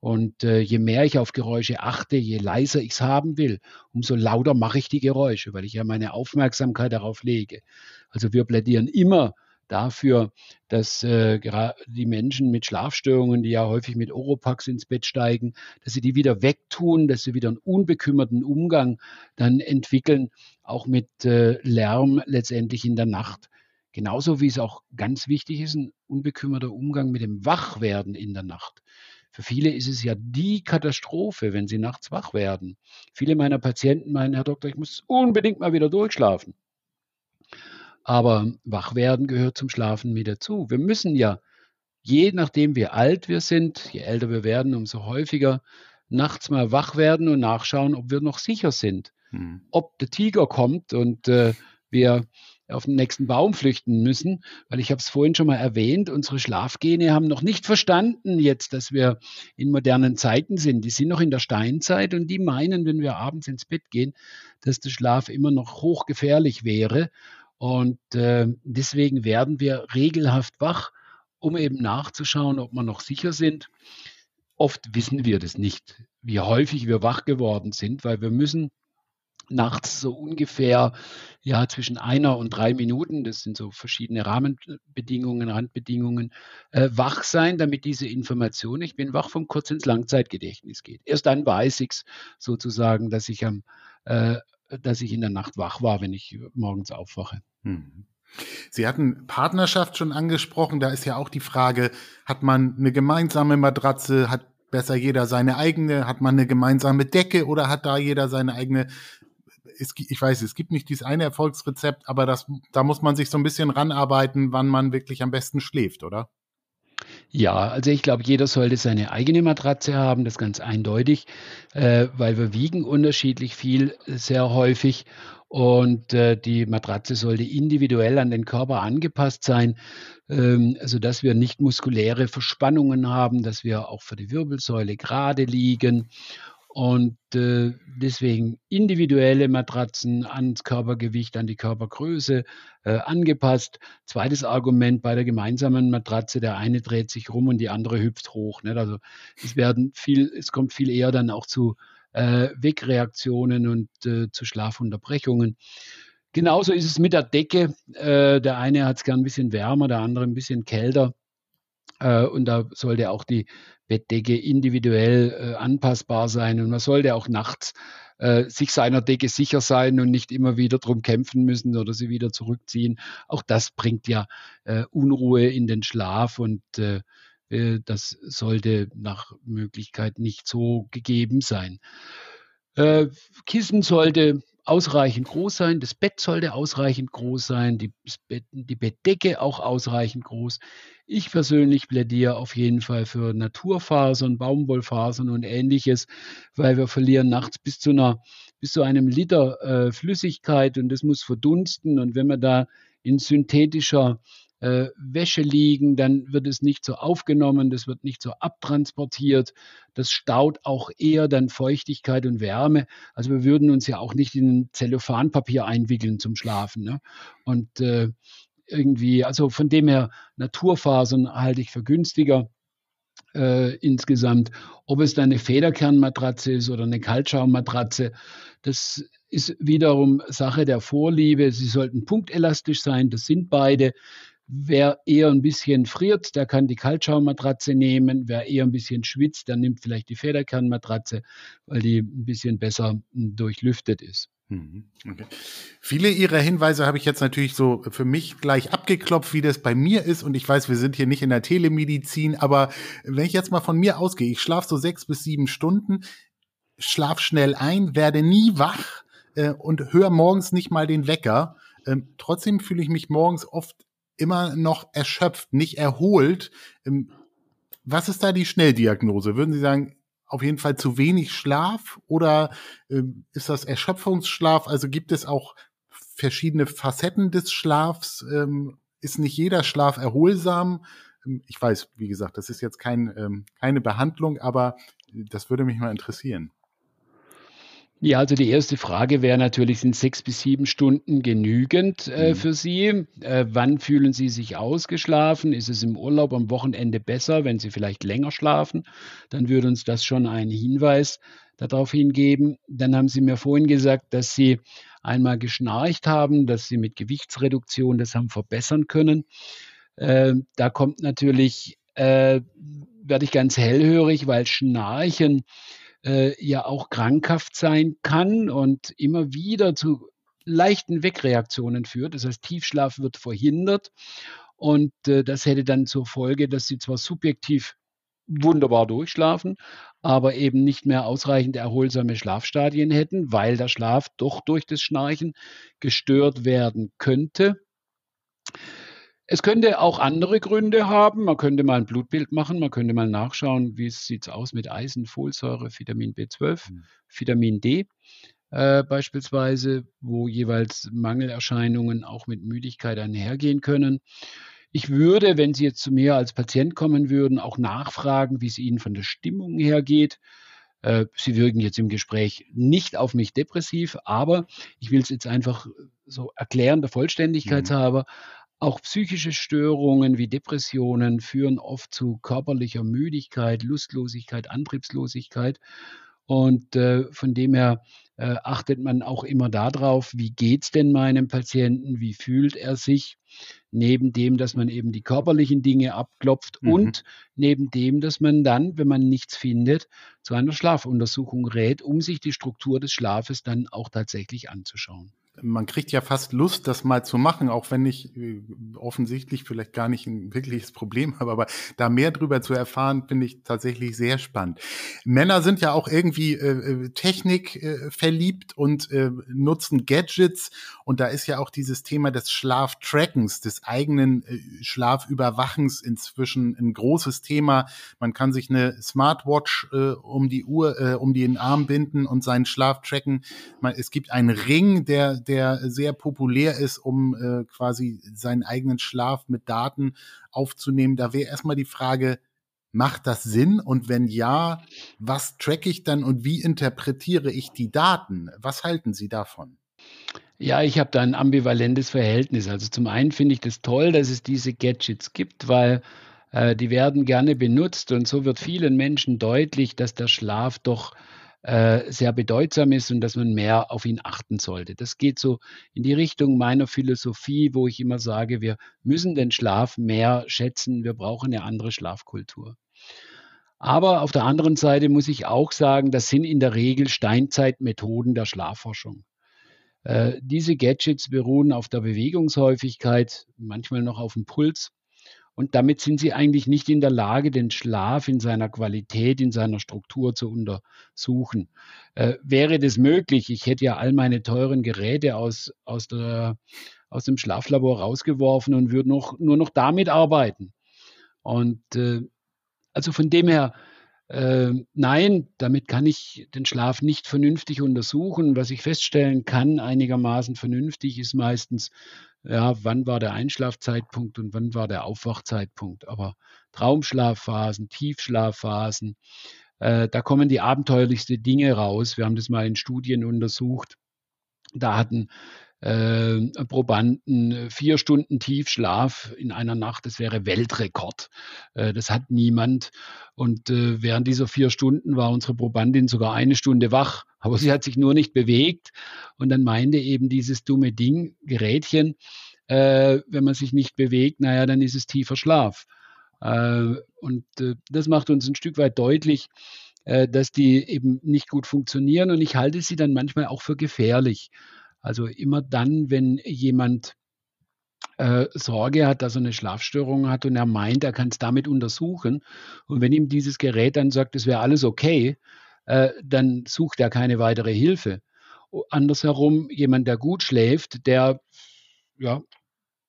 Speaker 1: Und äh, je mehr ich auf Geräusche achte, je leiser ich es haben will, umso lauter mache ich die Geräusche, weil ich ja meine Aufmerksamkeit darauf lege. Also wir plädieren immer dafür, dass äh, die Menschen mit Schlafstörungen, die ja häufig mit Oropax ins Bett steigen, dass sie die wieder wegtun, dass sie wieder einen unbekümmerten Umgang dann entwickeln, auch mit äh, Lärm letztendlich in der Nacht. Genauso wie es auch ganz wichtig ist, ein unbekümmerter Umgang mit dem Wachwerden in der Nacht. Für viele ist es ja die Katastrophe, wenn sie nachts wach werden. Viele meiner Patienten meinen, Herr Doktor, ich muss unbedingt mal wieder durchschlafen. Aber wach werden gehört zum Schlafen mit dazu. Wir müssen ja, je nachdem wie alt wir sind, je älter wir werden, umso häufiger nachts mal wach werden und nachschauen, ob wir noch sicher sind. Hm. Ob der Tiger kommt und äh, wir auf den nächsten Baum flüchten müssen, weil ich habe es vorhin schon mal erwähnt, unsere Schlafgene haben noch nicht verstanden jetzt, dass wir in modernen Zeiten sind. Die sind noch in der Steinzeit und die meinen, wenn wir abends ins Bett gehen, dass der Schlaf immer noch hochgefährlich wäre und äh, deswegen werden wir regelhaft wach, um eben nachzuschauen, ob wir noch sicher sind. Oft wissen wir das nicht, wie häufig wir wach geworden sind, weil wir müssen nachts so ungefähr ja zwischen einer und drei Minuten, das sind so verschiedene Rahmenbedingungen, Randbedingungen, äh, wach sein, damit diese Information, ich bin wach, vom Kurz ins Langzeitgedächtnis geht. Erst dann weiß ich sozusagen, dass ich am äh, dass ich in der Nacht wach war, wenn ich morgens aufwache. Hm.
Speaker 3: Sie hatten Partnerschaft schon angesprochen. Da ist ja auch die Frage, hat man eine gemeinsame Matratze, hat besser jeder seine eigene, hat man eine gemeinsame Decke oder hat da jeder seine eigene? Es, ich weiß, es gibt nicht dieses eine Erfolgsrezept, aber das, da muss man sich so ein bisschen ranarbeiten, wann man wirklich am besten schläft, oder?
Speaker 1: Ja, also ich glaube, jeder sollte seine eigene Matratze haben, das ganz eindeutig, äh, weil wir wiegen unterschiedlich viel, sehr häufig. Und äh, die Matratze sollte individuell an den Körper angepasst sein, ähm, sodass wir nicht muskuläre Verspannungen haben, dass wir auch für die Wirbelsäule gerade liegen und äh, deswegen individuelle Matratzen ans Körpergewicht, an die Körpergröße äh, angepasst. Zweites Argument bei der gemeinsamen Matratze, der eine dreht sich rum und die andere hüpft hoch. Nicht? Also es werden viel, es kommt viel eher dann auch zu äh, Wegreaktionen und äh, zu Schlafunterbrechungen. Genauso ist es mit der Decke. Äh, der eine hat es gern ein bisschen wärmer, der andere ein bisschen kälter. Äh, und da sollte auch die Bettdecke individuell äh, anpassbar sein. Und man sollte auch nachts äh, sich seiner Decke sicher sein und nicht immer wieder drum kämpfen müssen oder sie wieder zurückziehen. Auch das bringt ja äh, Unruhe in den Schlaf und äh, äh, das sollte nach Möglichkeit nicht so gegeben sein. Äh, Kissen sollte ausreichend groß sein, das Bett sollte ausreichend groß sein, die, die Bettdecke auch ausreichend groß. Ich persönlich plädiere auf jeden Fall für Naturfasern, Baumwollfasern und ähnliches, weil wir verlieren nachts bis zu einer bis zu einem Liter äh, Flüssigkeit und das muss verdunsten. Und wenn wir da in synthetischer äh, Wäsche liegen, dann wird es nicht so aufgenommen, das wird nicht so abtransportiert, das staut auch eher dann Feuchtigkeit und Wärme. Also wir würden uns ja auch nicht in Zellophanpapier einwickeln zum Schlafen. Ne? Und äh, irgendwie, also von dem her Naturfasern halte ich für günstiger. Äh, insgesamt. Ob es dann eine Federkernmatratze ist oder eine Kaltschaummatratze, das ist wiederum Sache der Vorliebe. Sie sollten punktelastisch sein, das sind beide. Wer eher ein bisschen friert, der kann die Kaltschaummatratze nehmen. Wer eher ein bisschen schwitzt, der nimmt vielleicht die Federkernmatratze, weil die ein bisschen besser hm, durchlüftet ist. Mhm,
Speaker 3: okay. Viele Ihrer Hinweise habe ich jetzt natürlich so für mich gleich abgeklopft, wie das bei mir ist. Und ich weiß, wir sind hier nicht in der Telemedizin, aber wenn ich jetzt mal von mir ausgehe, ich schlafe so sechs bis sieben Stunden, schlaf schnell ein, werde nie wach äh, und höre morgens nicht mal den Wecker. Ähm, trotzdem fühle ich mich morgens oft immer noch erschöpft, nicht erholt. Ähm, was ist da die Schnelldiagnose? Würden Sie sagen, auf jeden Fall zu wenig Schlaf oder ähm, ist das Erschöpfungsschlaf? Also gibt es auch verschiedene Facetten des Schlafs? Ähm, ist nicht jeder Schlaf erholsam? Ich weiß, wie gesagt, das ist jetzt kein, keine Behandlung, aber das würde mich mal interessieren.
Speaker 1: Ja, also die erste Frage wäre natürlich, sind sechs bis sieben Stunden genügend äh, mhm. für Sie? Äh, wann fühlen Sie sich ausgeschlafen? Ist es im Urlaub am Wochenende besser, wenn Sie vielleicht länger schlafen? Dann würde uns das schon einen Hinweis darauf hingeben. Dann haben Sie mir vorhin gesagt, dass Sie einmal geschnarcht haben, dass Sie mit Gewichtsreduktion das haben verbessern können. Äh, da kommt natürlich, äh, werde ich ganz hellhörig, weil Schnarchen äh, ja auch krankhaft sein kann und immer wieder zu leichten Wegreaktionen führt. Das heißt, Tiefschlaf wird verhindert und äh, das hätte dann zur Folge, dass sie zwar subjektiv wunderbar durchschlafen, aber eben nicht mehr ausreichend erholsame Schlafstadien hätten, weil der Schlaf doch durch das Schnarchen gestört werden könnte. Es könnte auch andere Gründe haben. Man könnte mal ein Blutbild machen, man könnte mal nachschauen, wie es sieht aus mit Eisen, Folsäure, Vitamin B12, mhm. Vitamin D äh, beispielsweise, wo jeweils Mangelerscheinungen auch mit Müdigkeit einhergehen können. Ich würde, wenn Sie jetzt zu mir als Patient kommen würden, auch nachfragen, wie es Ihnen von der Stimmung her geht. Äh, Sie wirken jetzt im Gespräch nicht auf mich depressiv, aber ich will es jetzt einfach so erklären, der Vollständigkeit mhm. halber. Auch psychische Störungen wie Depressionen führen oft zu körperlicher Müdigkeit, Lustlosigkeit, Antriebslosigkeit. Und äh, von dem her äh, achtet man auch immer darauf, wie geht es denn meinem Patienten, wie fühlt er sich, neben dem, dass man eben die körperlichen Dinge abklopft mhm. und neben dem, dass man dann, wenn man nichts findet, zu einer Schlafuntersuchung rät, um sich die Struktur des Schlafes dann auch tatsächlich anzuschauen
Speaker 3: man kriegt ja fast Lust, das mal zu machen, auch wenn ich äh, offensichtlich vielleicht gar nicht ein wirkliches Problem habe, aber da mehr drüber zu erfahren, finde ich tatsächlich sehr spannend. Männer sind ja auch irgendwie äh, äh, Technik äh, verliebt und äh, nutzen Gadgets und da ist ja auch dieses Thema des Schlaftrackens, des eigenen äh, Schlafüberwachens inzwischen ein großes Thema. Man kann sich eine Smartwatch äh, um die Uhr, äh, um den Arm binden und seinen Schlaf tracken. Man, es gibt einen Ring, der der sehr populär ist, um äh, quasi seinen eigenen Schlaf mit Daten aufzunehmen. Da wäre erstmal die Frage, macht das Sinn? Und wenn ja, was track ich dann und wie interpretiere ich die Daten? Was halten Sie davon?
Speaker 1: Ja, ich habe da ein ambivalentes Verhältnis. Also zum einen finde ich das toll, dass es diese Gadgets gibt, weil äh, die werden gerne benutzt und so wird vielen Menschen deutlich, dass der Schlaf doch äh, sehr bedeutsam ist und dass man mehr auf ihn achten sollte. Das geht so in die Richtung meiner Philosophie, wo ich immer sage, wir müssen den Schlaf mehr schätzen, wir brauchen eine andere Schlafkultur. Aber auf der anderen Seite muss ich auch sagen, das sind in der Regel Steinzeitmethoden der Schlafforschung. Äh, diese Gadgets beruhen auf der Bewegungshäufigkeit, manchmal noch auf dem Puls. Und damit sind sie eigentlich nicht in der Lage, den Schlaf in seiner Qualität, in seiner Struktur zu untersuchen. Äh, wäre das möglich, ich hätte ja all meine teuren Geräte aus, aus, der, aus dem Schlaflabor rausgeworfen und würde noch, nur noch damit arbeiten. Und äh, also von dem her, äh, nein, damit kann ich den Schlaf nicht vernünftig untersuchen. Was ich feststellen kann, einigermaßen vernünftig, ist meistens ja, wann war der Einschlafzeitpunkt und wann war der Aufwachzeitpunkt. Aber Traumschlafphasen, Tiefschlafphasen, äh, da kommen die abenteuerlichsten Dinge raus. Wir haben das mal in Studien untersucht. Da hatten äh, Probanden vier Stunden Tiefschlaf in einer Nacht, das wäre Weltrekord. Äh, das hat niemand. Und äh, während dieser vier Stunden war unsere Probandin sogar eine Stunde wach, aber sie hat sich nur nicht bewegt. Und dann meinte eben dieses dumme Ding, Gerätchen, äh, wenn man sich nicht bewegt, naja, dann ist es tiefer Schlaf. Äh, und äh, das macht uns ein Stück weit deutlich, dass die eben nicht gut funktionieren. Und ich halte sie dann manchmal auch für gefährlich. Also immer dann, wenn jemand äh, Sorge hat, dass er eine Schlafstörung hat und er meint, er kann es damit untersuchen. Und wenn ihm dieses Gerät dann sagt, es wäre alles okay, äh, dann sucht er keine weitere Hilfe. Andersherum, jemand, der gut schläft, der ja,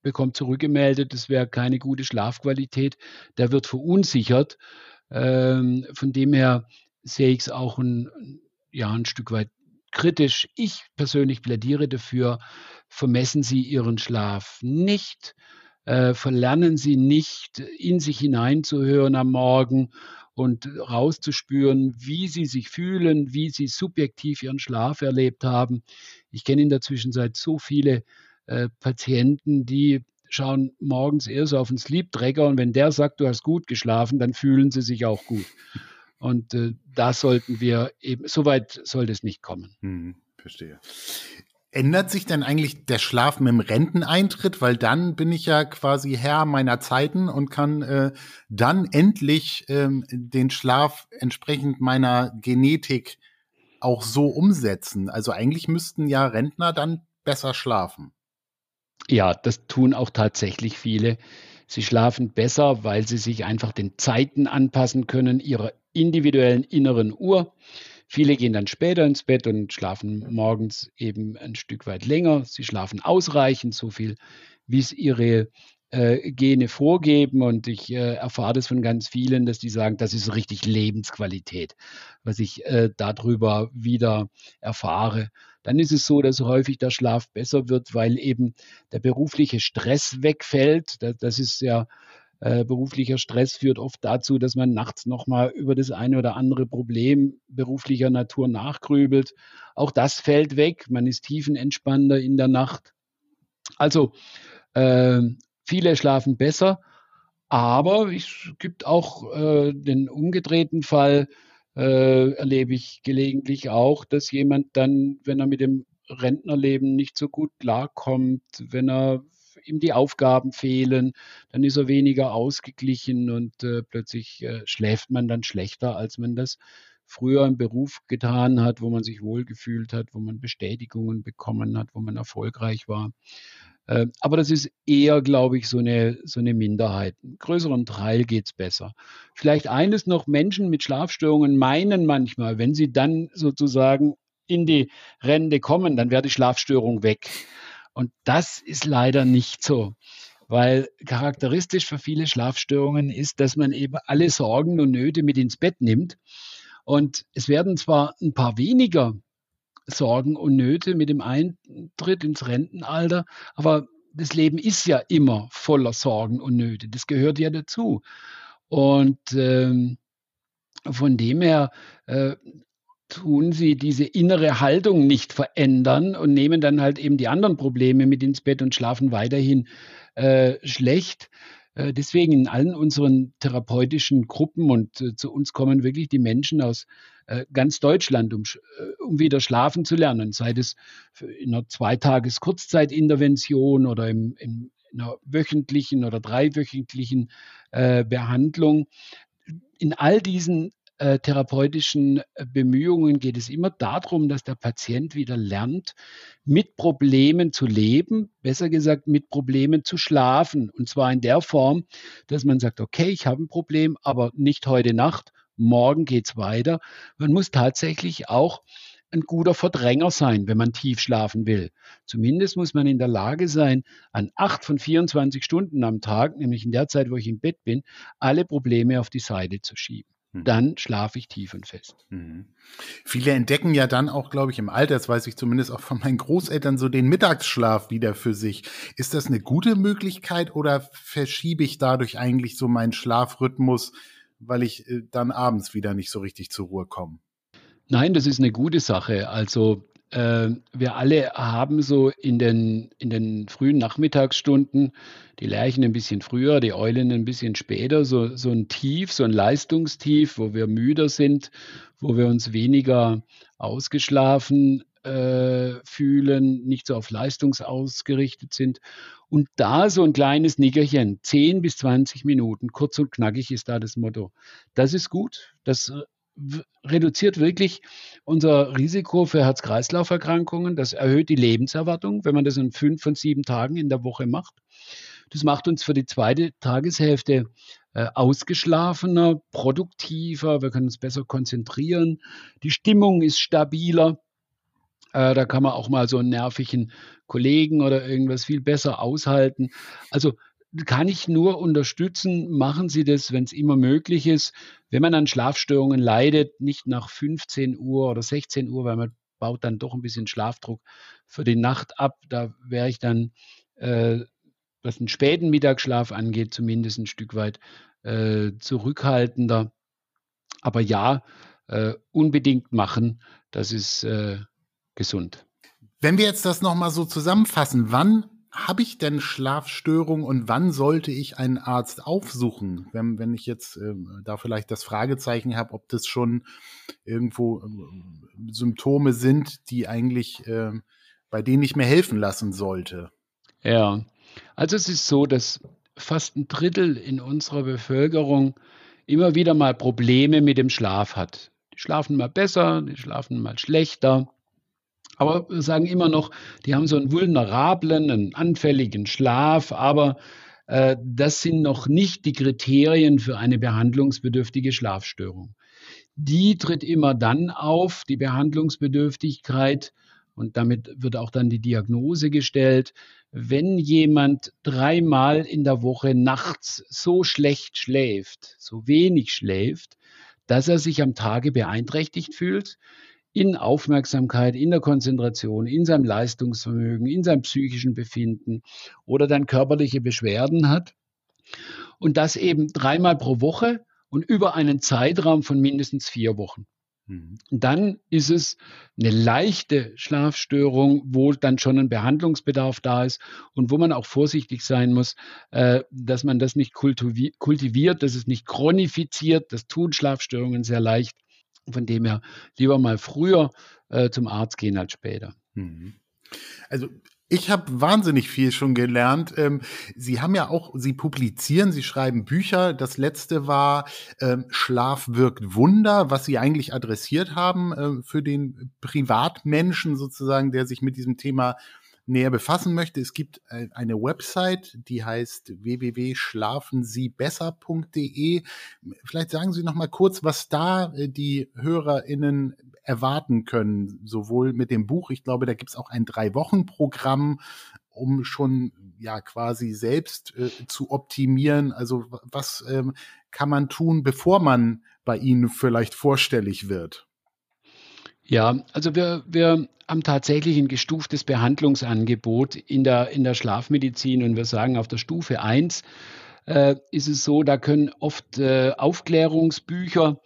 Speaker 1: bekommt zurückgemeldet, es wäre keine gute Schlafqualität, der wird verunsichert. Ähm, von dem her sehe ich es auch ein, ja, ein Stück weit kritisch. Ich persönlich plädiere dafür, vermessen Sie Ihren Schlaf nicht, äh, verlernen Sie nicht, in sich hineinzuhören am Morgen und rauszuspüren, wie Sie sich fühlen, wie Sie subjektiv Ihren Schlaf erlebt haben. Ich kenne in der Zwischenzeit so viele äh, Patienten, die schauen morgens erst auf den Sleep Tracker und wenn der sagt, du hast gut geschlafen, dann fühlen sie sich auch gut. Und äh, da sollten wir eben, so weit sollte es nicht kommen.
Speaker 3: Hm, verstehe. Ändert sich denn eigentlich der Schlaf mit dem Renteneintritt? Weil dann bin ich ja quasi Herr meiner Zeiten und kann äh, dann endlich ähm, den Schlaf entsprechend meiner Genetik auch so umsetzen. Also eigentlich müssten ja Rentner dann besser schlafen.
Speaker 1: Ja, das tun auch tatsächlich viele. Sie schlafen besser, weil sie sich einfach den Zeiten anpassen können, ihrer individuellen inneren Uhr. Viele gehen dann später ins Bett und schlafen morgens eben ein Stück weit länger. Sie schlafen ausreichend, so viel, wie es ihre äh, Gene vorgeben. Und ich äh, erfahre das von ganz vielen, dass die sagen, das ist richtig Lebensqualität, was ich äh, darüber wieder erfahre. Dann ist es so, dass häufig der Schlaf besser wird, weil eben der berufliche Stress wegfällt. das, das ist ja äh, beruflicher Stress führt oft dazu, dass man nachts nochmal über das eine oder andere Problem beruflicher Natur nachgrübelt. Auch das fällt weg. Man ist tiefenentspannter in der Nacht. Also äh, viele schlafen besser, aber es gibt auch äh, den umgedrehten Fall, äh, erlebe ich gelegentlich auch, dass jemand dann, wenn er mit dem Rentnerleben nicht so gut klarkommt, wenn er ihm die Aufgaben fehlen, dann ist er weniger ausgeglichen und äh, plötzlich äh, schläft man dann schlechter, als man das früher im Beruf getan hat, wo man sich wohlgefühlt hat, wo man Bestätigungen bekommen hat, wo man erfolgreich war. Äh, aber das ist eher, glaube ich, so eine, so eine Minderheit. Im größeren Teil geht es besser. Vielleicht eines noch, Menschen mit Schlafstörungen meinen manchmal, wenn sie dann sozusagen in die Rente kommen, dann wäre die Schlafstörung weg. Und das ist leider nicht so, weil charakteristisch für viele Schlafstörungen ist, dass man eben alle Sorgen und Nöte mit ins Bett nimmt. Und es werden zwar ein paar weniger Sorgen und Nöte mit dem Eintritt ins Rentenalter, aber das Leben ist ja immer voller Sorgen und Nöte. Das gehört ja dazu. Und ähm, von dem her äh, tun sie diese innere Haltung nicht verändern und nehmen dann halt eben die anderen Probleme mit ins Bett und schlafen weiterhin äh, schlecht. Äh, deswegen in allen unseren therapeutischen Gruppen und äh, zu uns kommen wirklich die Menschen aus äh, ganz Deutschland, um, äh, um wieder schlafen zu lernen, sei es in einer Zweitages-Kurzzeitintervention oder im, in einer wöchentlichen oder dreiwöchentlichen äh, Behandlung. In all diesen äh, therapeutischen äh, Bemühungen geht es immer darum, dass der Patient wieder lernt, mit Problemen zu leben, besser gesagt mit Problemen zu schlafen. Und zwar in der Form, dass man sagt, okay, ich habe ein Problem, aber nicht heute Nacht, morgen geht es weiter. Man muss tatsächlich auch ein guter Verdränger sein, wenn man tief schlafen will. Zumindest muss man in der Lage sein, an acht von 24 Stunden am Tag, nämlich in der Zeit, wo ich im Bett bin, alle Probleme auf die Seite zu schieben. Hm. dann schlafe ich tief und fest.
Speaker 3: Mhm. Viele entdecken ja dann auch, glaube ich, im Alter, das weiß ich zumindest auch von meinen Großeltern, so den Mittagsschlaf wieder für sich. Ist das eine gute Möglichkeit oder verschiebe ich dadurch eigentlich so meinen Schlafrhythmus, weil ich äh, dann abends wieder nicht so richtig zur Ruhe komme?
Speaker 1: Nein, das ist eine gute Sache. Also äh, wir alle haben so in den, in den frühen Nachmittagsstunden, die Lerchen ein bisschen früher, die Eulen ein bisschen später, so, so ein Tief, so ein Leistungstief, wo wir müder sind, wo wir uns weniger ausgeschlafen äh, fühlen, nicht so auf Leistung ausgerichtet sind. Und da so ein kleines Nickerchen, 10 bis 20 Minuten, kurz und knackig ist da das Motto. Das ist gut. Das reduziert wirklich unser Risiko für Herz-Kreislauf-Erkrankungen. Das erhöht die Lebenserwartung, wenn man das in fünf von sieben Tagen in der Woche macht. Das macht uns für die zweite Tageshälfte äh, ausgeschlafener, produktiver, wir können uns besser konzentrieren. Die Stimmung ist stabiler. Äh, da kann man auch mal so einen nervigen Kollegen oder irgendwas viel besser aushalten. Also kann ich nur unterstützen, machen Sie das, wenn es immer möglich ist. Wenn man an Schlafstörungen leidet, nicht nach 15 Uhr oder 16 Uhr, weil man baut dann doch ein bisschen Schlafdruck für die Nacht ab. Da wäre ich dann, äh, was den späten Mittagsschlaf angeht, zumindest ein Stück weit äh, zurückhaltender. Aber ja, äh, unbedingt machen, das ist äh, gesund.
Speaker 3: Wenn wir jetzt das nochmal so zusammenfassen, wann habe ich denn Schlafstörungen und wann sollte ich einen Arzt aufsuchen? Wenn, wenn ich jetzt äh, da vielleicht das Fragezeichen habe, ob das schon irgendwo äh, Symptome sind, die eigentlich äh, bei denen ich mir helfen lassen sollte.
Speaker 1: Ja, also es ist so, dass fast ein Drittel in unserer Bevölkerung immer wieder mal Probleme mit dem Schlaf hat. Die schlafen mal besser, die schlafen mal schlechter. Aber wir sagen immer noch, die haben so einen vulnerablen, einen anfälligen Schlaf, aber äh, das sind noch nicht die Kriterien für eine behandlungsbedürftige Schlafstörung. Die tritt immer dann auf, die Behandlungsbedürftigkeit, und damit wird auch dann die Diagnose gestellt, wenn jemand dreimal in der Woche nachts so schlecht schläft, so wenig schläft, dass er sich am Tage beeinträchtigt fühlt, in Aufmerksamkeit, in der Konzentration, in seinem Leistungsvermögen, in seinem psychischen Befinden oder dann körperliche Beschwerden hat. Und das eben dreimal pro Woche und über einen Zeitraum von mindestens vier Wochen. Mhm. Dann ist es eine leichte Schlafstörung, wo dann schon ein Behandlungsbedarf da ist und wo man auch vorsichtig sein muss, äh, dass man das nicht kultiviert, dass es nicht chronifiziert. Das tun Schlafstörungen sehr leicht. Von dem her lieber mal früher äh, zum Arzt gehen als später. Mhm.
Speaker 3: Also ich habe wahnsinnig viel schon gelernt. Ähm, Sie haben ja auch, Sie publizieren, Sie schreiben Bücher. Das letzte war ähm, Schlaf wirkt Wunder, was Sie eigentlich adressiert haben äh, für den Privatmenschen sozusagen, der sich mit diesem Thema näher befassen möchte, es gibt eine Website, die heißt www.schlafensiebesser.de. Vielleicht sagen Sie noch mal kurz, was da äh, die HörerInnen erwarten können, sowohl mit dem Buch, ich glaube, da gibt es auch ein Drei-Wochen-Programm, um schon ja quasi selbst äh, zu optimieren. Also was ähm, kann man tun, bevor man bei Ihnen vielleicht vorstellig wird?
Speaker 1: Ja, also wir, wir haben tatsächlich ein gestuftes Behandlungsangebot in der, in der Schlafmedizin. Und wir sagen auf der Stufe 1 äh, ist es so, da können oft äh, Aufklärungsbücher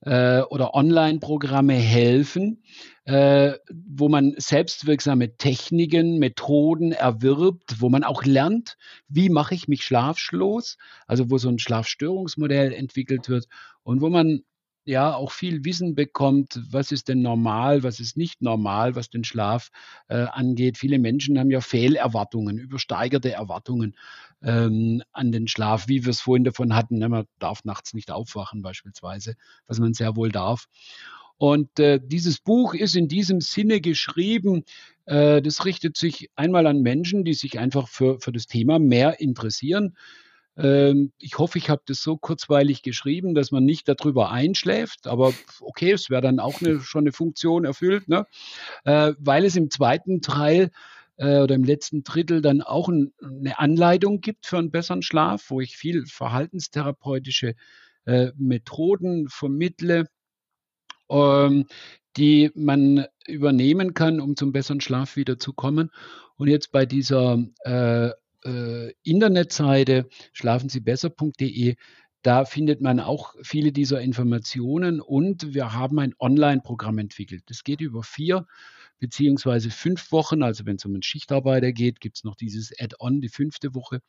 Speaker 1: äh, oder Online-Programme helfen, äh, wo man selbstwirksame Techniken, Methoden erwirbt, wo man auch lernt, wie mache ich mich schlafschlos, also wo so ein Schlafstörungsmodell entwickelt wird und wo man ja auch viel Wissen bekommt, was ist denn normal, was ist nicht normal, was den Schlaf äh, angeht. Viele Menschen haben ja Fehlerwartungen, übersteigerte Erwartungen ähm, an den Schlaf, wie wir es vorhin davon hatten. Ne? Man darf nachts nicht aufwachen beispielsweise, was man sehr wohl darf. Und äh, dieses Buch ist in diesem Sinne geschrieben. Äh, das richtet sich einmal an Menschen, die sich einfach für, für das Thema mehr interessieren. Ähm, ich hoffe, ich habe das so kurzweilig geschrieben, dass man nicht darüber einschläft, aber okay, es wäre dann auch eine, schon eine Funktion erfüllt, ne? Äh, weil es im zweiten Teil äh, oder im letzten Drittel dann auch ein, eine Anleitung gibt für einen besseren Schlaf, wo ich viel verhaltenstherapeutische äh, Methoden vermittle, ähm, die man übernehmen kann, um zum besseren Schlaf wieder zu kommen. Und jetzt bei dieser äh, äh, Internetseite schlafensibesser.de da findet man auch viele dieser Informationen und wir haben ein Online-Programm entwickelt. Das geht über vier beziehungsweise fünf Wochen. Also wenn es um einen Schichtarbeiter geht, gibt es noch dieses Add-on, die fünfte Woche.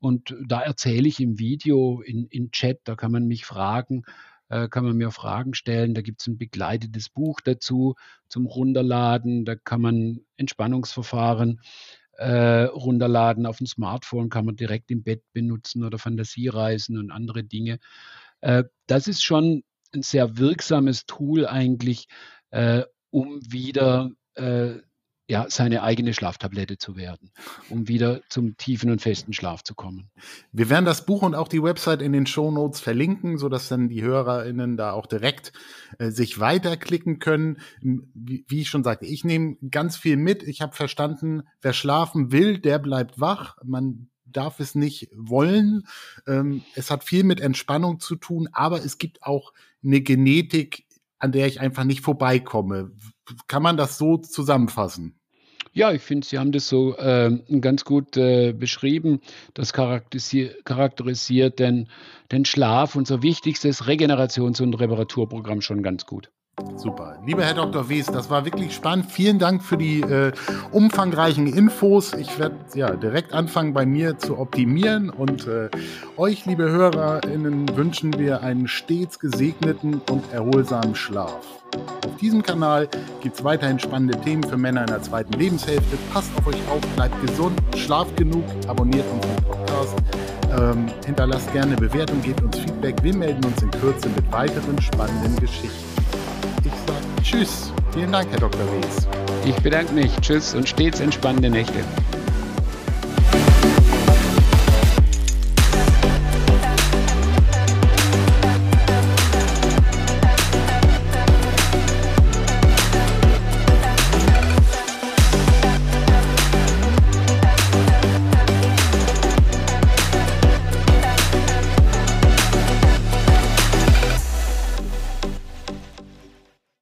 Speaker 1: Und da erzähle ich im Video, in, in Chat, da kann man mich fragen, äh, kann man mir Fragen stellen. Da gibt es ein begleitetes Buch dazu zum Runterladen. Da kann man Entspannungsverfahren äh, runterladen. Auf dem Smartphone kann man direkt im Bett benutzen oder Fantasiereisen und andere Dinge. Äh, das ist schon ein sehr wirksames Tool eigentlich, äh, um wieder äh, ja, seine eigene Schlaftablette zu werden, um wieder zum tiefen und festen Schlaf zu kommen.
Speaker 3: Wir werden das Buch und auch die Website in den Show Notes verlinken, sodass dann die HörerInnen da auch direkt äh, sich weiterklicken können. Wie, wie, ich schon sagte, ich nehme ganz viel mit. Ich habe verstanden, wer schlafen will, der bleibt wach. Man darf es nicht wollen. Ähm, es hat viel mit Entspannung zu tun, aber es gibt auch eine Genetik an der ich einfach nicht vorbeikomme. Kann man das so zusammenfassen?
Speaker 1: Ja, ich finde, Sie haben das so äh, ganz gut äh, beschrieben. Das charakterisiert, charakterisiert den, den Schlaf, unser wichtigstes Regenerations- und Reparaturprogramm schon ganz gut.
Speaker 3: Super. Lieber Herr Dr. Wies, das war wirklich spannend. Vielen Dank für die äh, umfangreichen Infos. Ich werde ja direkt anfangen, bei mir zu optimieren. Und äh, euch, liebe HörerInnen, wünschen wir einen stets gesegneten und erholsamen Schlaf. Auf diesem Kanal gibt es weiterhin spannende Themen für Männer in der zweiten Lebenshälfte. Passt auf euch auf, bleibt gesund, schlaft genug, abonniert unseren Podcast, ähm, hinterlasst gerne Bewertung, gebt uns Feedback. Wir melden uns in Kürze mit weiteren spannenden Geschichten. Tschüss. Vielen Dank, Herr Dr. Wies.
Speaker 1: Ich bedanke mich. Tschüss und stets entspannende Nächte.